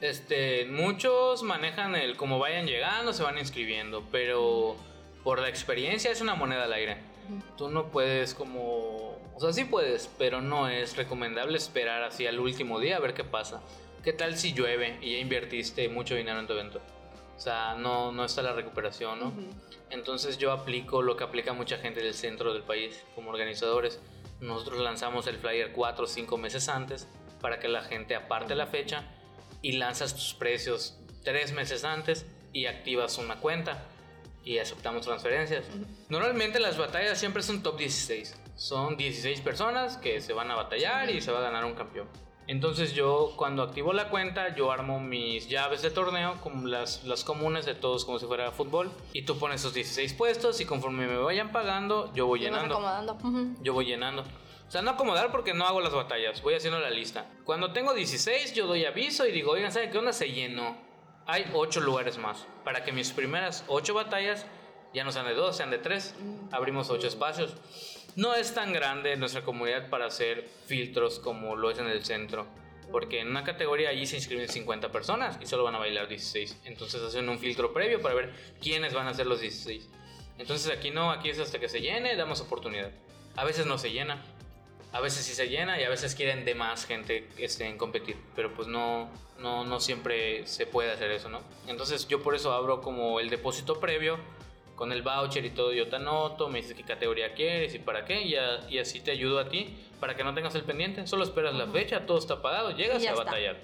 Este, muchos manejan el como vayan llegando, se van inscribiendo, pero por la experiencia es una moneda al aire. Tú no puedes como, o sea, sí puedes, pero no es recomendable esperar así al último día a ver qué pasa. ¿Qué tal si llueve y ya invertiste mucho dinero en tu evento? O sea, no, no está la recuperación, ¿no? Entonces yo aplico lo que aplica mucha gente del centro del país como organizadores. Nosotros lanzamos el flyer 4 o 5 meses antes para que la gente aparte la fecha y lanzas tus precios 3 meses antes y activas una cuenta y aceptamos transferencias. Normalmente las batallas siempre son top 16. Son 16 personas que se van a batallar y se va a ganar un campeón. Entonces yo cuando activo la cuenta yo armo mis llaves de torneo como las, las comunes de todos como si fuera fútbol y tú pones esos 16 puestos y conforme me vayan pagando yo voy ¿Lo vas llenando. acomodando? Ujú. Yo voy llenando. O sea, no acomodar porque no hago las batallas, voy haciendo la lista. Cuando tengo 16 yo doy aviso y digo, oigan, ¿saben qué onda? Se llenó. Hay 8 lugares más para que mis primeras 8 batallas ya no sean de 2, sean de 3. Abrimos 8 espacios. No es tan grande nuestra comunidad para hacer filtros como lo es en el centro. Porque en una categoría allí se inscriben 50 personas y solo van a bailar 16. Entonces hacen un filtro previo para ver quiénes van a ser los 16. Entonces aquí no, aquí es hasta que se llene, damos oportunidad. A veces no se llena, a veces sí se llena y a veces quieren de más gente este, en competir, pero pues no, no, no siempre se puede hacer eso, ¿no? Entonces yo por eso abro como el depósito previo con el voucher y todo, yo te anoto, me dices qué categoría quieres y para qué, y, a- y así te ayudo a ti para que no tengas el pendiente, solo esperas la fecha, todo está pagado, llegas a está. batallar.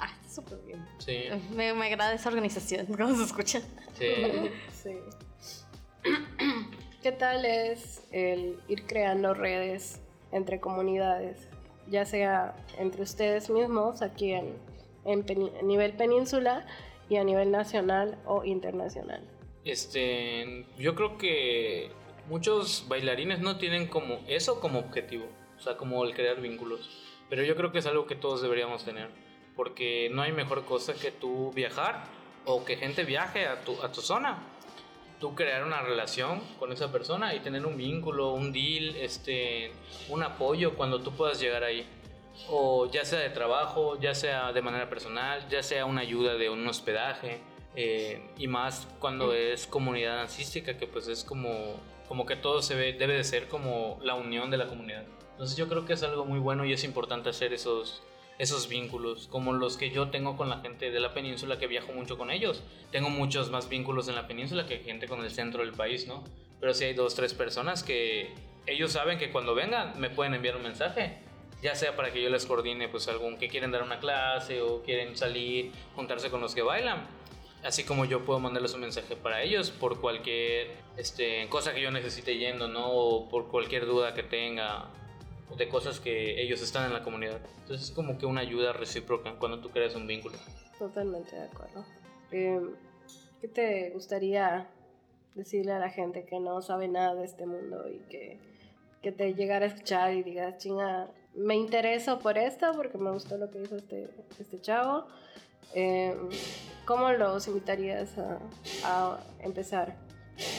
Ah, está súper bien. Sí, Me, me agrada esa organización, ¿cómo se escucha? sí. Sí. ¿Qué tal es el ir creando redes entre comunidades? Ya sea entre ustedes mismos aquí en, en nivel península y a nivel nacional o internacional. Este, yo creo que muchos bailarines no tienen como eso como objetivo, o sea, como el crear vínculos. Pero yo creo que es algo que todos deberíamos tener, porque no hay mejor cosa que tú viajar o que gente viaje a tu, a tu zona. Tú crear una relación con esa persona y tener un vínculo, un deal, este, un apoyo cuando tú puedas llegar ahí. O ya sea de trabajo, ya sea de manera personal, ya sea una ayuda de un hospedaje. Eh, y más cuando es comunidad dancística, que pues es como, como que todo se ve, debe de ser como la unión de la comunidad. Entonces yo creo que es algo muy bueno y es importante hacer esos, esos vínculos, como los que yo tengo con la gente de la península, que viajo mucho con ellos. Tengo muchos más vínculos en la península que gente con el centro del país, ¿no? Pero sí hay dos, tres personas que ellos saben que cuando vengan me pueden enviar un mensaje. Ya sea para que yo les coordine pues algún que quieren dar una clase o quieren salir, juntarse con los que bailan. Así como yo puedo mandarles un mensaje para ellos por cualquier este, cosa que yo necesite yendo, ¿no? O por cualquier duda que tenga de cosas que ellos están en la comunidad. Entonces es como que una ayuda recíproca cuando tú creas un vínculo. Totalmente de acuerdo. Eh, ¿Qué te gustaría decirle a la gente que no sabe nada de este mundo y que, que te llegara a escuchar y digas, chinga, me intereso por esto porque me gustó lo que hizo este, este chavo? Eh, ¿Cómo los invitarías a, a empezar?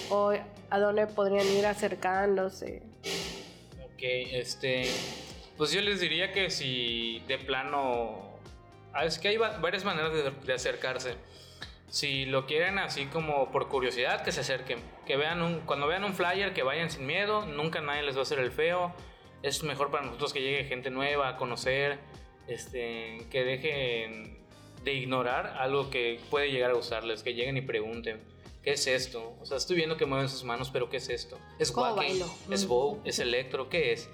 ¿O a dónde podrían ir acercándose? Ok, este. Pues yo les diría que si de plano. ah, Es que hay va- varias maneras de, de acercarse. Si lo quieren así como por curiosidad, que se acerquen. Que vean un, cuando vean un flyer, que vayan sin miedo. Nunca nadie les va a hacer el feo. Es mejor para nosotros que llegue gente nueva a conocer. este, que dejen de ignorar algo que puede llegar a gustarles, que lleguen y pregunten, ¿qué es esto? O sea, estoy viendo que mueven sus manos, pero ¿qué es esto? ¿Es bailo? ¿Es bow? ¿Es electro? ¿Qué es?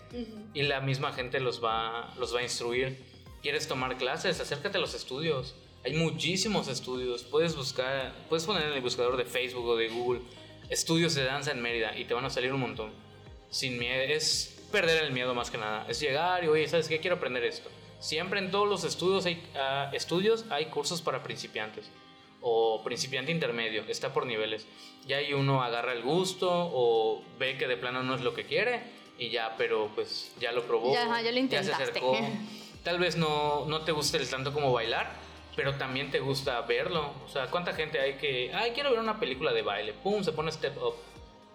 Y la misma gente los va, los va a instruir. ¿Quieres tomar clases? Acércate a los estudios. Hay muchísimos estudios. Puedes buscar, puedes poner en el buscador de Facebook o de Google estudios de danza en Mérida y te van a salir un montón. Sin miedo, es perder el miedo más que nada. Es llegar y, oye, ¿sabes qué? Quiero aprender esto. Siempre en todos los estudios hay, ah, estudios hay cursos para principiantes o principiante intermedio, está por niveles. Ya ahí uno agarra el gusto o ve que de plano no es lo que quiere y ya, pero pues ya lo probó. Ya, ajá, ya lo se acercó. Tal vez no, no te guste el tanto como bailar, pero también te gusta verlo. O sea, ¿cuánta gente hay que, ay, quiero ver una película de baile? Pum, se pone Step Up.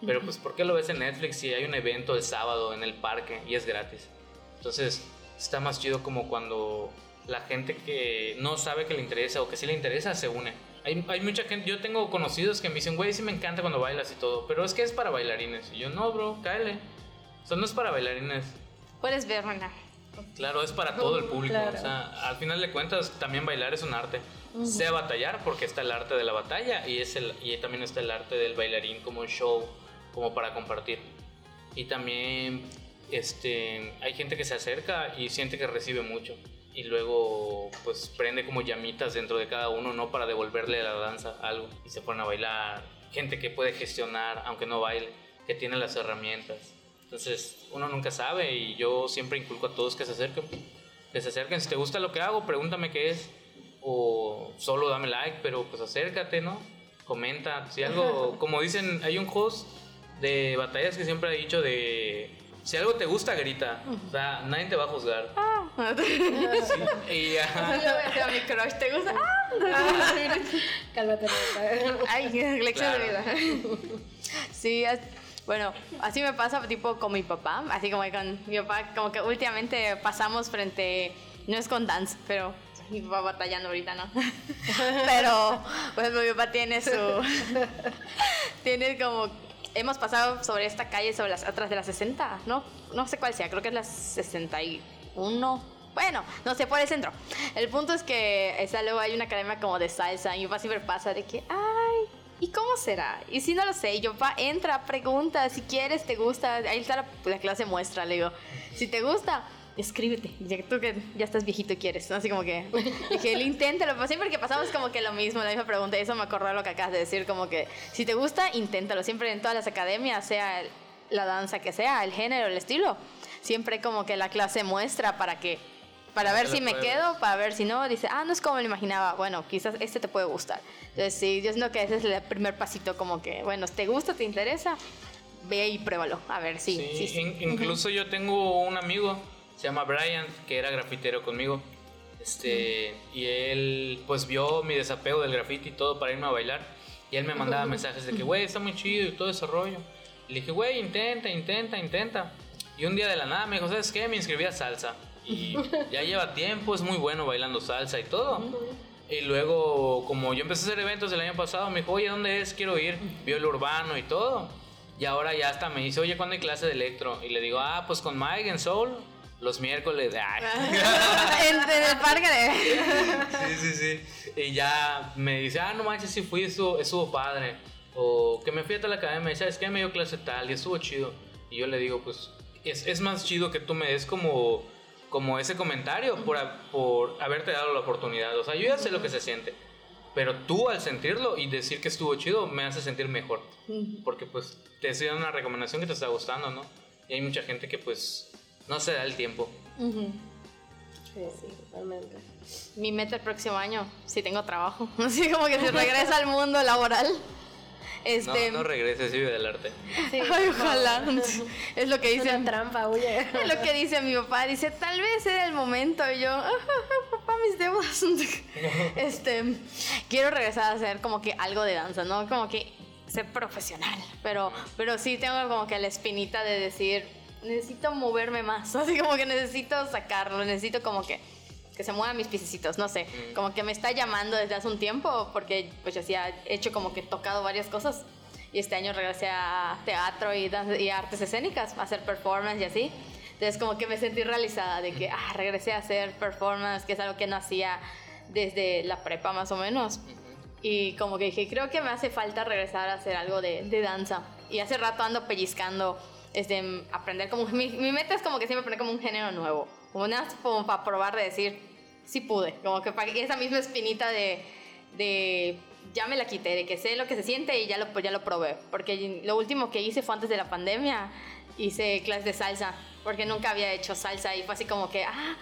Pero pues, ¿por qué lo ves en Netflix si hay un evento el sábado en el parque y es gratis? Entonces, está más chido como cuando la gente que no sabe que le interesa o que sí le interesa se une. Hay, hay mucha gente, yo tengo conocidos que me dicen, güey, sí me encanta cuando bailas y todo, pero es que es para bailarines. Y yo, no, bro, cáele. O sea, no es para bailarines. Puedes verla. Claro, es para todo el público. Claro. O sea, al final de cuentas, también bailar es un arte. Sea batallar, porque está el arte de la batalla y, es el, y también está el arte del bailarín como un show, como para compartir. Y también este, hay gente que se acerca y siente que recibe mucho. Y luego, pues prende como llamitas dentro de cada uno, ¿no? Para devolverle la danza algo. Y se ponen a bailar. Gente que puede gestionar, aunque no baile, que tiene las herramientas. Entonces, uno nunca sabe y yo siempre inculco a todos que se acerquen. Que se acerquen. Si te gusta lo que hago, pregúntame qué es. O solo dame like, pero pues acércate, ¿no? Comenta. Si algo, como dicen, hay un host de batallas que siempre ha dicho de... Si algo te gusta, grita. O sea, nadie te va a juzgar. Sí, y, ajá. a mi crush, ¿te gusta? Cálmate, Marta. Ay, lección de vida. Sí, es- bueno, así me pasa tipo con mi papá, así como con mi papá, como que últimamente pasamos frente, no es con dance, pero mi papá batallando ahorita, ¿no? Pero, ejemplo, mi papá tiene su, tiene como, hemos pasado sobre esta calle, sobre las, atrás de la 60, ¿no? No sé cuál sea, creo que es la 61. Bueno, no sé, por el centro. El punto es que esa, luego hay una academia como de salsa y mi papá siempre pasa de que, ay, ¿y cómo será? Y si no lo sé, yo, papá, entra, pregunta, si quieres, te gusta, ahí está la, la clase muestra, le digo, si te gusta, escríbete, ya que tú que ya estás viejito y quieres. Así como que, dije, él inténtalo, pues siempre que pasamos como que lo mismo, la misma pregunta, y eso me acordó de lo que acabas de decir, como que, si te gusta, inténtalo, siempre en todas las academias, sea el- la danza que sea, el género, el estilo, siempre como que la clase muestra para que para ver si me pruebes. quedo, para ver si no, dice, ah, no es como lo imaginaba, bueno, quizás este te puede gustar. Entonces, sí, yo siento que ese es el primer pasito, como que, bueno, ¿te gusta, te interesa? Ve y pruébalo, a ver, sí, Sí, sí, sí. in- incluso yo tengo un amigo, se llama Brian, que era grafitero conmigo. Este, y él pues vio mi desapego del graffiti y todo para irme a bailar. Y él me mandaba mensajes de que, güey, está muy chido y todo ese rollo. Y le dije, güey, intenta, intenta, intenta. Y un día de la nada me dijo, ¿sabes qué? Me inscribí a salsa. Y ya lleva tiempo, es muy bueno bailando salsa y todo. Y luego, como yo empecé a hacer eventos el año pasado, me dijo, oye, ¿dónde es? Quiero ir. Vio el urbano y todo. Y ahora ya hasta me dice, oye, ¿cuándo hay clase de electro? Y le digo, ah, pues con Mike en Soul, los miércoles. Ay. en, en el parque de... sí, sí, sí. Y ya me dice, ah, no manches, sí fui, estuvo, estuvo padre. O que me fui a tal academia y sabes que me dio clase tal y estuvo chido. Y yo le digo, pues, es, es más chido que tú me des como, como ese comentario por, por haberte dado la oportunidad. O sea, yo ya sé lo que se siente. Pero tú al sentirlo y decir que estuvo chido me hace sentir mejor. Porque pues te estoy dando una recomendación que te está gustando, ¿no? Y hay mucha gente que pues no se da el tiempo. Sí, sí, totalmente. Mi meta el próximo año, si tengo trabajo, así como que si regresa al mundo laboral. Este, No, no regreses, vive del arte. Sí, Ay, ojalá. Es lo que Es dice una trampa, huye. Es lo que dice mi papá, dice, tal vez era el momento. Y yo, "Ah, papá, mis deudas. este, quiero regresar a hacer como que algo de danza, ¿no? Como que ser profesional. Pero, pero sí tengo como que la espinita de decir, necesito moverme más. Así como que necesito sacarlo, necesito como que que se muevan mis pisecitos, no sé, Mm. como que me está llamando desde hace un tiempo porque pues ya sí he hecho como que tocado varias cosas y este año regresé a teatro y, y artes escénicas, a hacer performance y así. Entonces como que me sentí realizada de que, ah, regresé a hacer performance, que es algo que no hacía desde la prepa más o menos. Y como que dije, creo que me hace falta regresar a hacer algo de, de danza. Y hace rato ando pellizcando, este, aprender como... Mi, mi meta es como que siempre aprender como un género nuevo. Como, nada como para probar de decir, sí pude. Como que para esa misma espinita de, de ya me la quité, de que sé lo que se siente y ya lo, pues ya lo probé. Porque lo último que hice fue antes de la pandemia, hice clases de salsa, porque nunca había hecho salsa y fue así como que, ah,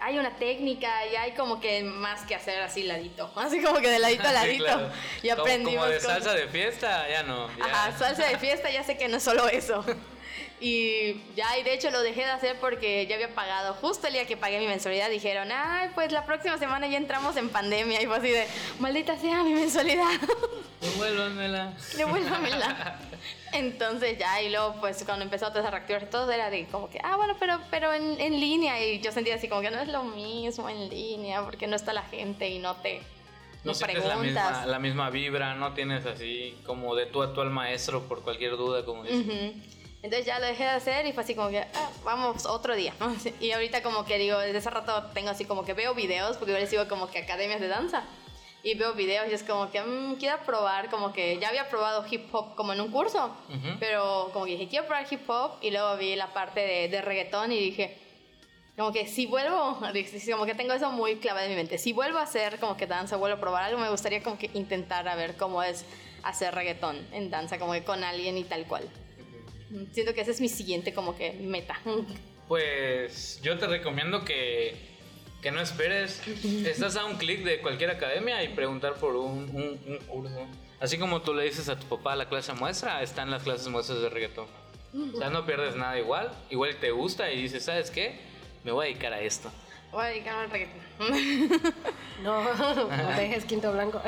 hay una técnica y hay como que más que hacer así ladito, así como que de ladito a ladito. Sí, claro. Y Como- aprendimos. Como de cosas. salsa de fiesta, ya no. ya. Ajá, salsa de fiesta, ya sé que no es solo eso. Y ya, y de hecho lo dejé de hacer porque ya había pagado. Justo el día que pagué mi mensualidad dijeron, ay, pues la próxima semana ya entramos en pandemia. Y fue así de, maldita sea mi mensualidad. Devuélvanmela. Devuélvamela. Entonces ya, y luego pues cuando empezó a y todo era de como que, ah, bueno, pero, pero en, en línea. Y yo sentía así como que no es lo mismo en línea porque no está la gente y no te... No No sientes la misma, la misma vibra, no tienes así como de tú a tú al maestro por cualquier duda, como dices. Ujú. Entonces ya lo dejé de hacer y fue así como que, ah, vamos otro día. Y ahorita como que digo, desde hace rato tengo así como que veo videos, porque yo les sigo como que academias de danza. Y veo videos y es como que mm, quiero probar, como que ya había probado hip hop como en un curso, Ujú. pero como que dije, quiero probar hip hop y luego vi la parte de, de reggaetón y dije, como que si vuelvo, como que tengo eso muy clavado en mi mente, si vuelvo a hacer como que danza, vuelvo a probar algo, me gustaría como que intentar a ver cómo es hacer reggaetón en danza, como que con alguien y tal cual. Siento que ese es mi siguiente como que meta. Pues yo te recomiendo que, que no esperes. Estás a un clic de cualquier academia y preguntar por un, un- un curso. Así como tú le dices a tu papá la clase muestra, están las clases muestras de reggaetón. O sea, no pierdes nada igual. Igual te gusta y dices, ¿sabes qué? Me voy a dedicar a esto. Voy a dedicarme al reggaetón. No, no dejes quinto blanco.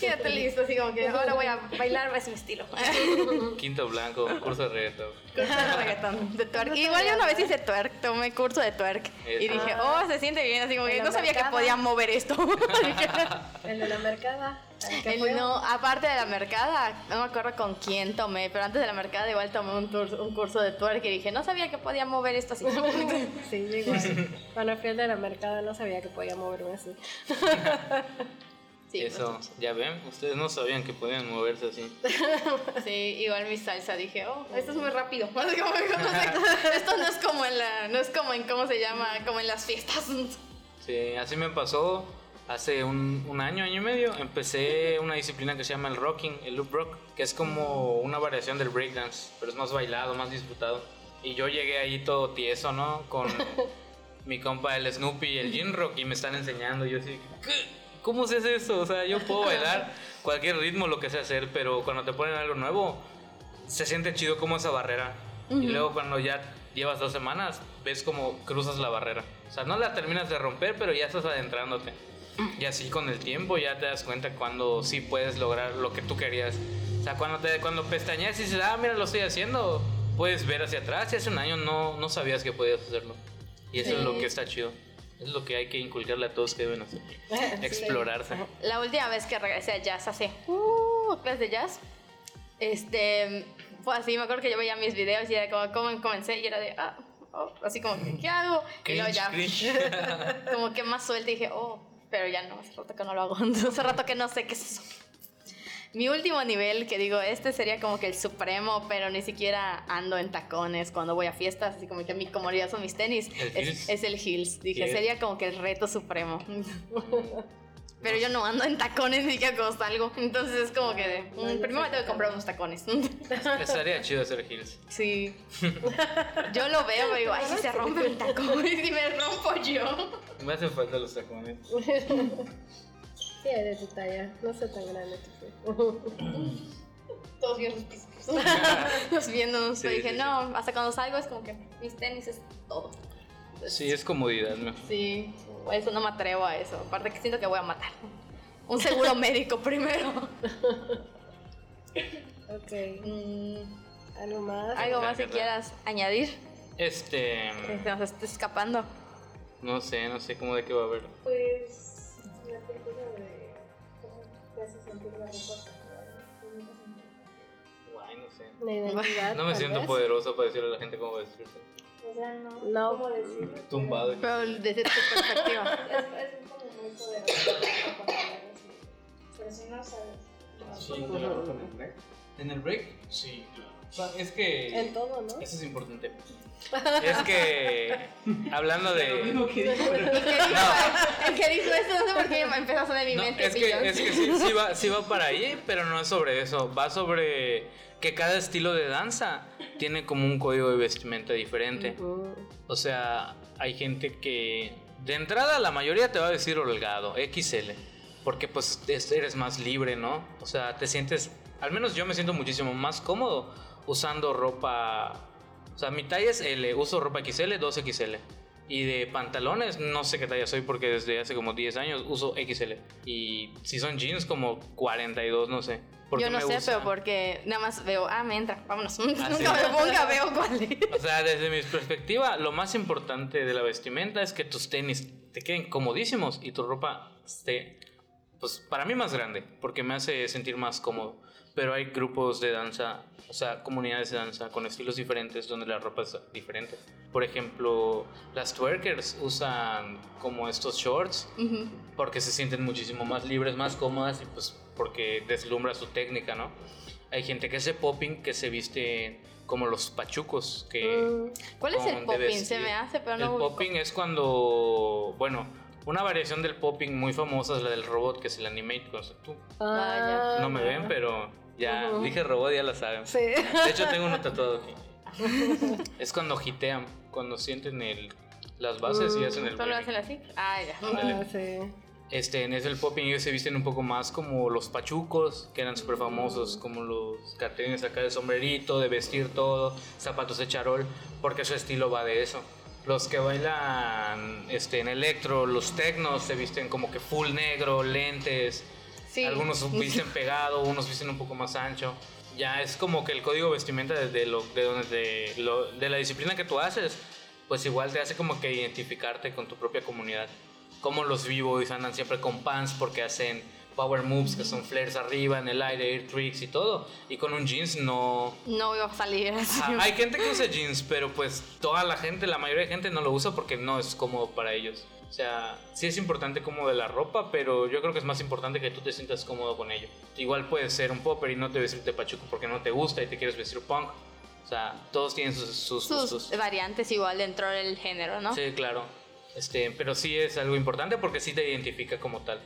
Quédate listo, así como que ahora voy a bailar, es mi estilo. Quinto blanco, curso de reggaetón. curso de reggaetón, de twerk. Igual yo una vez hice twerk, tomé curso de twerk. Y dije, oh, se siente bien, así como que no sabía que podía mover esto. El de la mercada. El- no, aparte de la mercada, no me acuerdo con quién tomé, pero antes de la mercada igual tomé un, tur- un curso de twerk y dije, no sabía que podía mover esto así. Sí, igual. Cuando fui al de la mercada no sabía que podía moverme así. Sí, Eso, ya ven, ustedes no sabían que podían moverse así. sí, igual mi salsa dije, oh, esto es muy rápido. Esto no es como en la, no es como en cómo se llama, como en las fiestas. Sí, así me pasó hace un, un año, año y medio. Empecé una disciplina que se llama el rocking, el loop rock, que es como una variación del breakdance, pero es más bailado, más disfrutado. Y yo llegué ahí todo tieso, ¿no? Con mi compa el Snoopy y el Gin Rock y me están enseñando. Y yo así, ¿qué? ¿Cómo se hace eso? O sea, yo puedo bailar cualquier ritmo, lo que sé hacer, pero cuando te ponen algo nuevo, se siente chido como esa barrera. Y luego cuando ya llevas dos semanas, ves como cruzas la barrera. O sea, no la terminas de romper, pero ya estás adentrándote. Y así con el tiempo ya te das cuenta cuando sí puedes lograr lo que tú querías. O sea, cuando, te, cuando pestañeas y dices, ah, mira, lo estoy haciendo, puedes ver hacia atrás. Y hace un año no, no sabías que podías hacerlo. Y eso es lo que está chido. Es lo que hay que inculcarle a todos que deben hacer. Explorarse. La última vez que regresé a jazz hace uh, clases de jazz, este, fue así, me acuerdo que yo veía mis videos y era como, como comencé y era de, ah, oh, así como, ¿qué hago? Y luego ya, como que más suelta y dije, oh, pero ya no, hace rato que no lo hago, hace rato que no sé qué es eso. Mi último nivel, que digo, este sería como que el supremo, pero ni siquiera ando en tacones cuando voy a fiestas, así como que mi comodidad son mis tenis, ¿El es, es el heels. Dije, ¿Qué? sería como que el reto supremo. Pero yo no ando en tacones ni que cuando salgo. Entonces es como que de, mm, primero me tengo que comprar unos tacones. Estaría chido hacer heels. Sí. Yo lo veo y digo, ay, si se rompe el tacón, y si me rompo yo. Me hacen falta los tacones. Sí, de tu talla. No sé tan grande tu. Todos bien pisos. Nos viéndonos. Sí, dije, sí, no, hasta cuando salgo es como que mis tenis es todo. Sí, es comodidad, mejor. Sí, eso no me atrevo a eso. Aparte que siento que voy a matar. Un seguro médico primero. Ok. Mm, ¿Algo más? ¿Algo más que quieras añadir? Este. Que se nos esté escapando. No sé, no sé cómo de qué va a haber. Pues Guay, no sé. La identidad. No me siento poderoso para decirle a la gente cómo vestirse. O sea, no, No. ¿cómo decirlo? Tumbado. Pero desde tu perspectiva. Es, es como muy poderoso. Pero si no sabes. Sí, break. ¿En el break? Sí, claro. Sea, es que. En todo, ¿no? Eso es importante. Es que. Hablando de. El que dijo, el que dijo eso, no sé por qué me empezó a sonar en mi No, mente. es que, es que sí, sí va, sí va para ahí, pero no es sobre eso. Va sobre que cada estilo de danza tiene como un código de vestimenta diferente. O sea, hay gente que de entrada la mayoría te va a decir holgado, XL, porque pues es- eres más libre, ¿no? O sea, te sientes, al menos yo me siento muchísimo más cómodo usando ropa, o sea, mi talla es L, uso ropa XL, 2XL. Y de pantalones, no sé qué talla soy porque desde hace como 10 años uso XL. Y si son jeans, como 42, no sé. Yo no me sé, gusta. pero porque nada más veo, ah, me entra, vámonos. Ah, nunca, veo, nunca veo cuál es. O sea, desde mi perspectiva, lo más importante de la vestimenta es que tus tenis te queden comodísimos y tu ropa esté, pues para mí más grande, porque me hace sentir más cómodo. Pero hay grupos de danza, o sea, comunidades de danza con estilos diferentes donde la ropa es diferente. Por ejemplo, las twerkers usan como estos shorts Ujú. porque se sienten muchísimo más libres, más cómodas y pues porque deslumbra su técnica, ¿no? Hay gente que hace popping que se viste como los pachucos, que... Mm, ¿Cuál es el popping? Se me hace, pero no El popping es cuando, bueno, una variación del popping muy famosa es la del robot, que es el animate con tú. ah, No me ven, pero ya Ujú. dije robot, ya la saben. Sí. De hecho tengo uno tatuado aquí. es cuando gitean, cuando sienten el, las bases y hacen el ¿Solo hacen así? Ah, ya. Ah, sí. Este, en ese el popping ellos se visten un poco más como los pachucos, que eran súper famosos, como los cartelines acá de sombrerito, de vestir todo, zapatos de charol, porque su estilo va de eso. Los que bailan este, en electro, los tecnos, se visten como que full negro, lentes, Sí. algunos visten pegado, unos visten un poco más ancho. Ya es como que el código vestimenta de, de lo, de, donde te- lo- de la disciplina que tú haces, pues igual te hace como que identificarte con tu propia comunidad. Como los b-boys andan siempre con pants porque hacen power moves que son flares arriba, en el aire, air tricks y todo. Y con un jeans no... No iba a salir así. Ah, hay gente que usa jeans, pero pues toda la gente, la mayoría de gente no lo usa porque no es cómodo para ellos. O sea, sí es importante como de la ropa, pero yo creo que es más importante que tú te sientas cómodo con ello. Igual puedes ser un popper y no te vestirte pachuco porque no te gusta y te quieres vestir punk. O sea, todos tienen sus, sus Sus gustos. variantes igual dentro del género, ¿no? Sí, claro. Este, pero sí es algo importante porque sí te identifica como tal.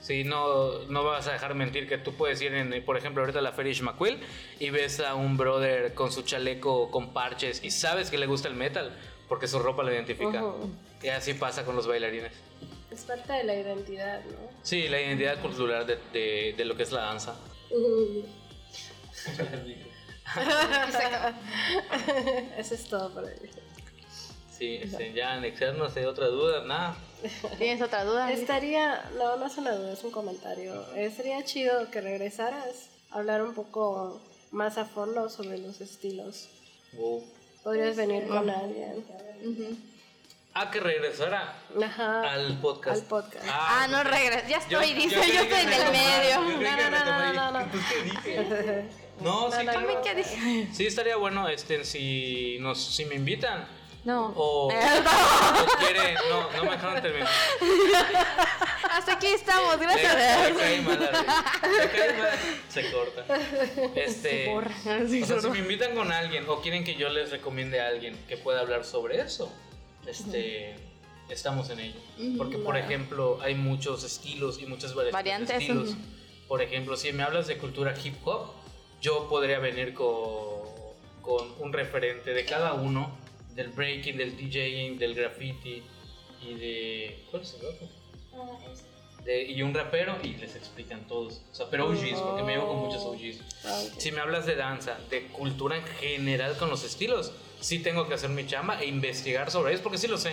Sí, no, no vas a dejar mentir que tú puedes ir, en, por ejemplo, ahorita a la Feria McQuill y ves a un brother con su chaleco con parches y sabes que le gusta el metal porque su ropa lo identifica. Y así pasa con los bailarines. Es parte de la identidad, ¿no? Sí, la identidad cultural de, de- de lo que es la danza. Eso es todo por hoy. Sí, este, ya anexarnos de otra duda, nada. ¿Tienes otra duda? Estaría, no, no es una duda, es un comentario. Eh, sería chido que regresaras a hablar un poco más a fondo sobre los estilos. Wow. Podrías venir con alguien. Ujú. Ah, que regresara Ajá. al podcast. Al podcast. Ah, no regres. Ya estoy, dice, yo, estoy en el medio. No, no, no, no, no, no. Entonces, ¿qué dije? No, sí, no, claro. ¿Qué dije? Sí, estaría bueno este, si, nos, si me invitan. No. O, Eh, o quieren. No, no me dejaron terminar. Hasta aquí estamos, gracias. cae mal a cae mal, Se corta. Este. borra. o sea, si me invitan con alguien o quieren que yo les recomiende a alguien que pueda hablar sobre eso, este. Estamos en ello. Porque, por ejemplo, hay muchos estilos y muchas Variantes, de estilos. Por ejemplo, si me hablas de cultura hip hop, yo podría venir con, con un referente de cada uno, del breaking, del DJing, del graffiti y de... ¿Cuál es el otro? Ah, De- y un rapero y les explican todos. O sea, pero OGs, porque me llevo con muchos OGs. Ah. Si me hablas de danza, de cultura en general con los estilos, sí tengo que hacer mi chamba e investigar sobre ellos, porque sí lo sé,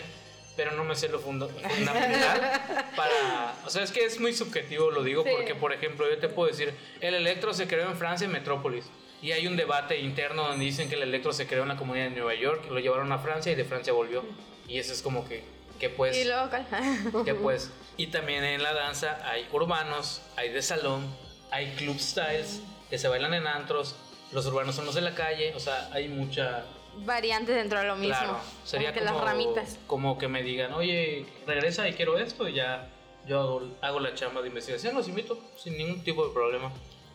pero no me sé lo funda- fundamental para... O sea, es que es muy subjetivo, lo digo, Sí. porque, por ejemplo, yo te puedo decir, el electro se creó en Francia, en Metrópolis. Y hay un debate interno donde dicen que el electro se creó en la comunidad de Nueva York, lo llevaron a Francia y de Francia volvió. Y eso es como que, que pues... Y ¿cuál? que pues y también en la danza hay urbanos hay de salón hay club styles que se bailan en antros los urbanos son los de la calle o sea hay mucha variantes dentro de lo mismo. Claro, sería como que como, las ramitas. como que me digan, oye, regresa y quiero esto, y ya yo hago, hago la chamba de investigación, los invito sin ningún tipo de problema.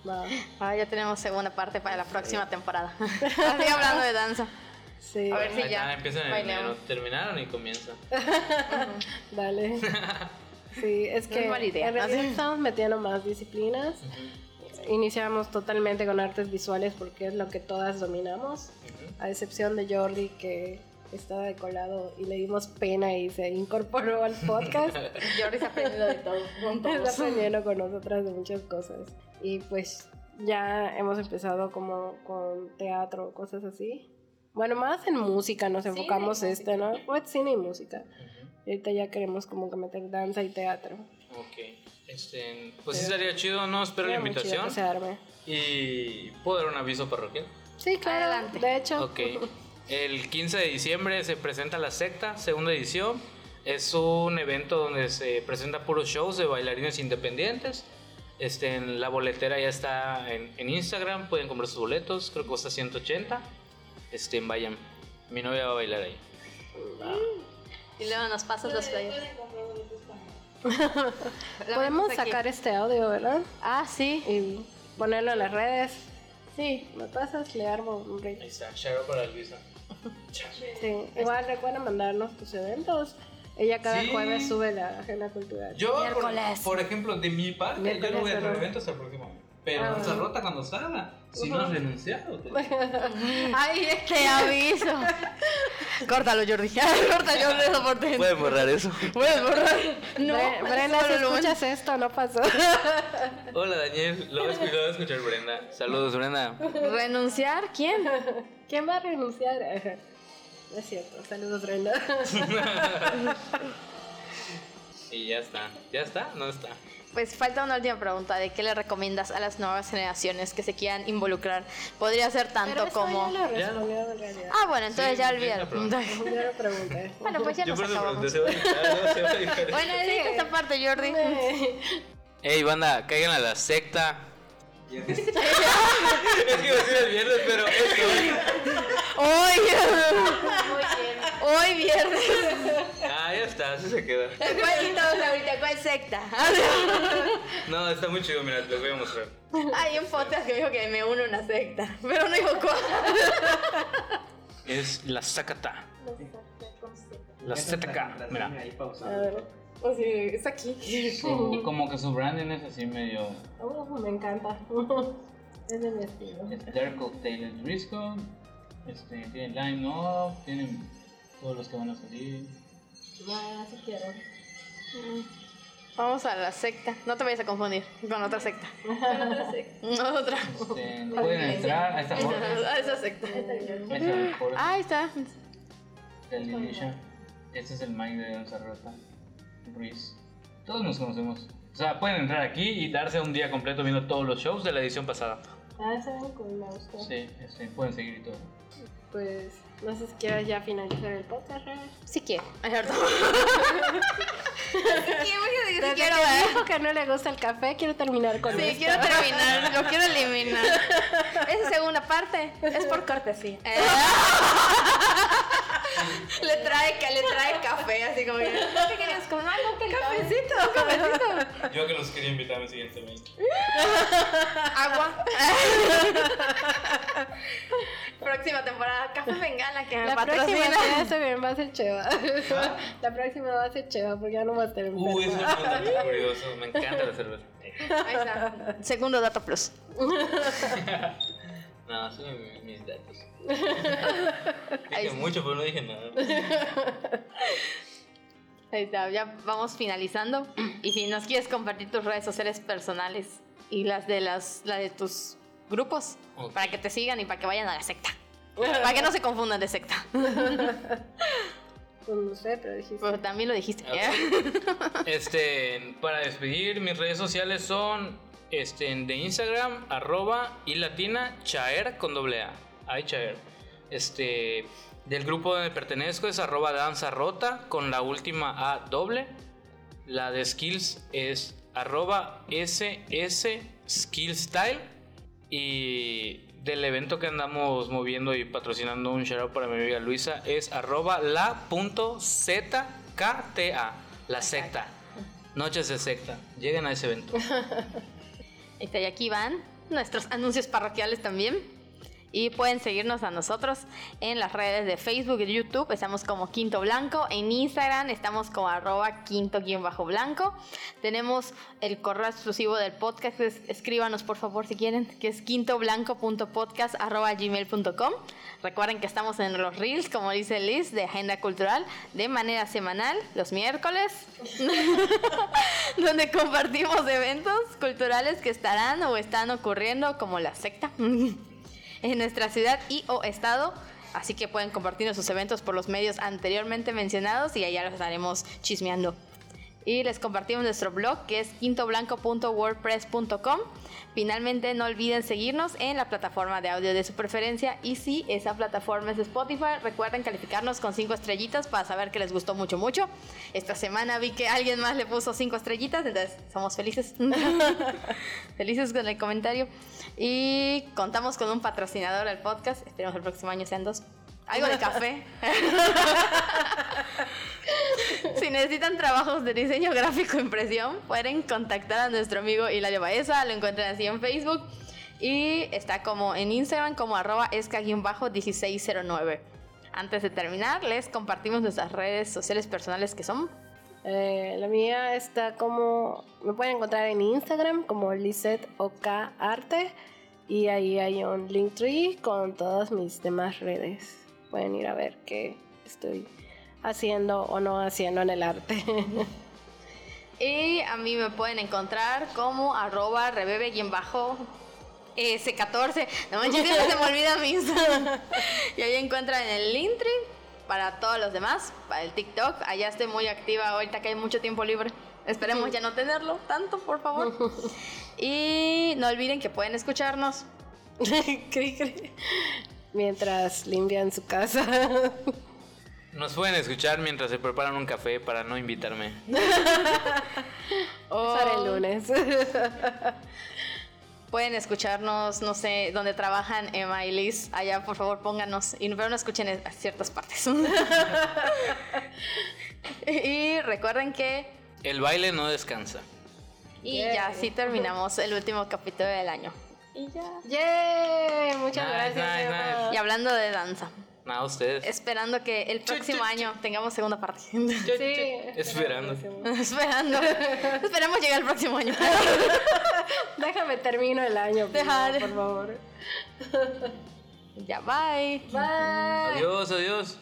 Va. Ah, ya tenemos segunda parte para la próxima temporada. Así hablando de danza. Sí, A ver si ya. empiezan en terminaron y comienzan. dale. Sí, es No que es mala idea. en realidad Así. estamos metiendo más disciplinas. Iniciamos totalmente con artes visuales porque es lo que todas dominamos, Ujú. A excepción de Jordi que estaba de colado y le dimos pena y se incorporó al podcast. Jordi se ha aprendido de todo. con Está todos. aprendiendo con nosotras de muchas cosas. Y pues ya hemos empezado como con teatro, cosas así. Bueno, más en música nos Cine enfocamos música. este, ¿no? Pues cine y música. Ujú. Y ahorita ya queremos como que meter danza y teatro. Ok. Este, pues sí estaría chido, ¿no? Espero la invitación. que se arme. Y puedo dar un aviso parroquial. Sí, claro. Adelante. De hecho, Ok. El 15 de diciembre se presenta la secta, segunda edición. Es un evento donde se presenta puros shows de bailarines independientes. Este, en la boletera ya está en, en Instagram, pueden comprar sus boletos, creo que cuesta 180. Este, vayan, mi novia va a bailar ahí. Y luego nos pasas los players. podemos sacar este audio, ¿verdad? Ah, sí. Y ponerlo en las redes. Sí. ¿Me pasas? Le armo un Ahí ritmo. está, para Luisa. Sí. Igual recuerda mandarnos tus eventos. Ella cada Sí. jueves sube la agenda cultural. Yo, por, Miércoles. por ejemplo, de mi parte, Miércoles, yo no voy a traer eventos hasta el próximo año. Pero Ah, bueno. Rota cuando salga, si no has renunciado. te- Ay, te aviso. Córtalo, Jordi. Córtalo, Jordi, eso por ti. Pueden borrar eso. Puedes borrar. No, Bre- Brenda, si escuchas esto, no pasó. Hola Daniel, lo voy a escuchar, lo voy a escuchar Brenda. Saludos Brenda. ¿Renunciar? ¿Quién? ¿Quién va a renunciar? No es cierto. Saludos, Brenda. Y ya está. ¿Ya está? No está. Pues falta una última pregunta. ¿De qué le recomiendas a las nuevas generaciones que se quieran involucrar? Podría ser tanto Pero eso como... ya lo respondieron en realidad. Ah, bueno, entonces Sí, ya ya pregunté. Bueno, pues ya Yo nos acabamos. pregunté, se va a. Se va a. Bueno, edita esta parte, Jordi. Ey, banda, caigan a la secta. es que iba a decir el viernes, pero es hoy. Hoy, hoy viernes. Ah, ya está, así se queda. ¿Cuál y todos ahorita? ¿Cuál secta? No, está muy chido, mira, te voy a mostrar. Hay un podcast que me dijo que me une a una secta, pero no dijo cuál. Es la Zacata. La ZK, mira. A ver. O sea, es aquí. Su- como que su branding es así medio. Oh, me encanta. Es de mi estilo. Es Dark Cocktail Risco. Este, tiene Line Up, tienen todos los que van a salir. No, si quiero. Vamos a la secta. No te vayas a confundir con otra secta. Otra. Este, pueden entrar a esta a esa secta. Ah, ahí está. El Lilisha. Este es el Mike de Danza Rota. Ruiz. Todos nos conocemos. O sea, pueden entrar aquí y darse un día completo viendo todos los shows de la edición pasada. Ah, cool, me gustó. Sí, este, pueden seguir y todo. Pues, no sé si quieres ya finalizar el podcast. Sí quiero. Es cierto. Sí quiero, Desde quiero, que ¿verdad? dijo que no le gusta el café, quiero terminar con Sí, esto. quiero terminar, lo quiero eliminar. Esa segunda parte es por cortesía. le trae que le trae café, así como que, ¿qué no, que el cafecito, cafecito. Yo que los quería invitar a mi siguiente mes. Agua. Próxima temporada, Café Bengala que me La próxima va a ser Cheva. La próxima va a ser Cheva porque ya no va a estar enferma. Uy, eso es un dato curioso. Me encanta la cerveza. Ahí está. Segundo dato plus. No, son mi- mis datos. Dije mucho, pero no dije nada. Ahí está, ya vamos finalizando. Y si nos quieres compartir tus redes sociales personales y las de las, la de tus grupos, Ok. para que te sigan y para que vayan a la secta. Para que no se confundan de secta. Pues no sé, pero dijiste. Pero también lo dijiste. Este, para despedir, mis redes sociales son este, de Instagram, arroba y latina chaer con doble A. Ay, chaer. Este, del grupo donde pertenezco es arroba danza rota con la última A doble. La de skills es arroba ss skill style. Y del evento que andamos moviendo y patrocinando un shout para mi amiga Luisa es arroba la.zkta, la secta. Noches de secta. Lleguen a ese evento. Y aquí van nuestros anuncios parroquiales también. Y pueden seguirnos a nosotros en las redes de Facebook y YouTube. Estamos como Quinto Blanco. En Instagram estamos como arroba quinto-blanco. Tenemos el correo exclusivo del podcast. es- escríbanos por favor si quieren, que es quintoblanco.podcast arroba gmail.com. Recuerden que estamos en los reels, como dice Liz, de Agenda Cultural, de manera semanal, los miércoles, donde compartimos eventos culturales que estarán o están ocurriendo, como la secta, en nuestra ciudad y o estado. Así que pueden compartir sus eventos por los medios anteriormente mencionados y allá los estaremos chismeando. Y les compartimos nuestro blog que es quintoblanco.wordpress.com. Finalmente no olviden seguirnos en la plataforma de audio de su preferencia y si esa plataforma es Spotify, recuerden calificarnos con 5 estrellitas para saber que les gustó mucho mucho. Esta semana vi que alguien más le puso 5 estrellitas, entonces somos felices. felices con el comentario. Y contamos con un patrocinador del podcast, esperemos el próximo año sean dos. Algo de café. Si necesitan trabajos de diseño gráfico e impresión, pueden contactar a nuestro amigo Hilario Baeza, lo encuentran así en Facebook y está como en Instagram como arroba esca-1609. Antes de terminar, les compartimos nuestras redes sociales personales que son Eh, la mía está como. Me pueden encontrar en Instagram como Lisette OK Arte. Y ahí hay un Linktree con todas mis demás redes. Pueden ir a ver qué estoy haciendo o no haciendo en el arte. Y a mí me pueden encontrar como arroba rebebe-s14. No manches, se me olvida mi Instagram. Y ahí encuentran el Linktree para todos los demás, para el TikTok. Allá estoy muy activa ahorita que hay mucho tiempo libre. Esperemos ya no tenerlo tanto, por favor. Y no olviden que pueden escucharnos. Cri, cri. Mientras limpian su casa. Nos pueden escuchar mientras se preparan un café para no invitarme. O Para el lunes. pueden escucharnos, no sé, donde trabajan Emma y Liz. Allá, por favor, pónganos. Y, pero no escuchen a ciertas partes. y recuerden que El baile no descansa. Y ya así terminamos el último capítulo del año. Y ya. ¡Yay! Muchas Nice, gracias. nice. Y hablando de danza, Nada, ustedes. esperando que el próximo año tengamos segunda parte. Sí. Esperando. esperando. Esperemos llegar el próximo año. Déjame termino el año, Deja- por favor. ya, bye. Bye. Adiós, adiós.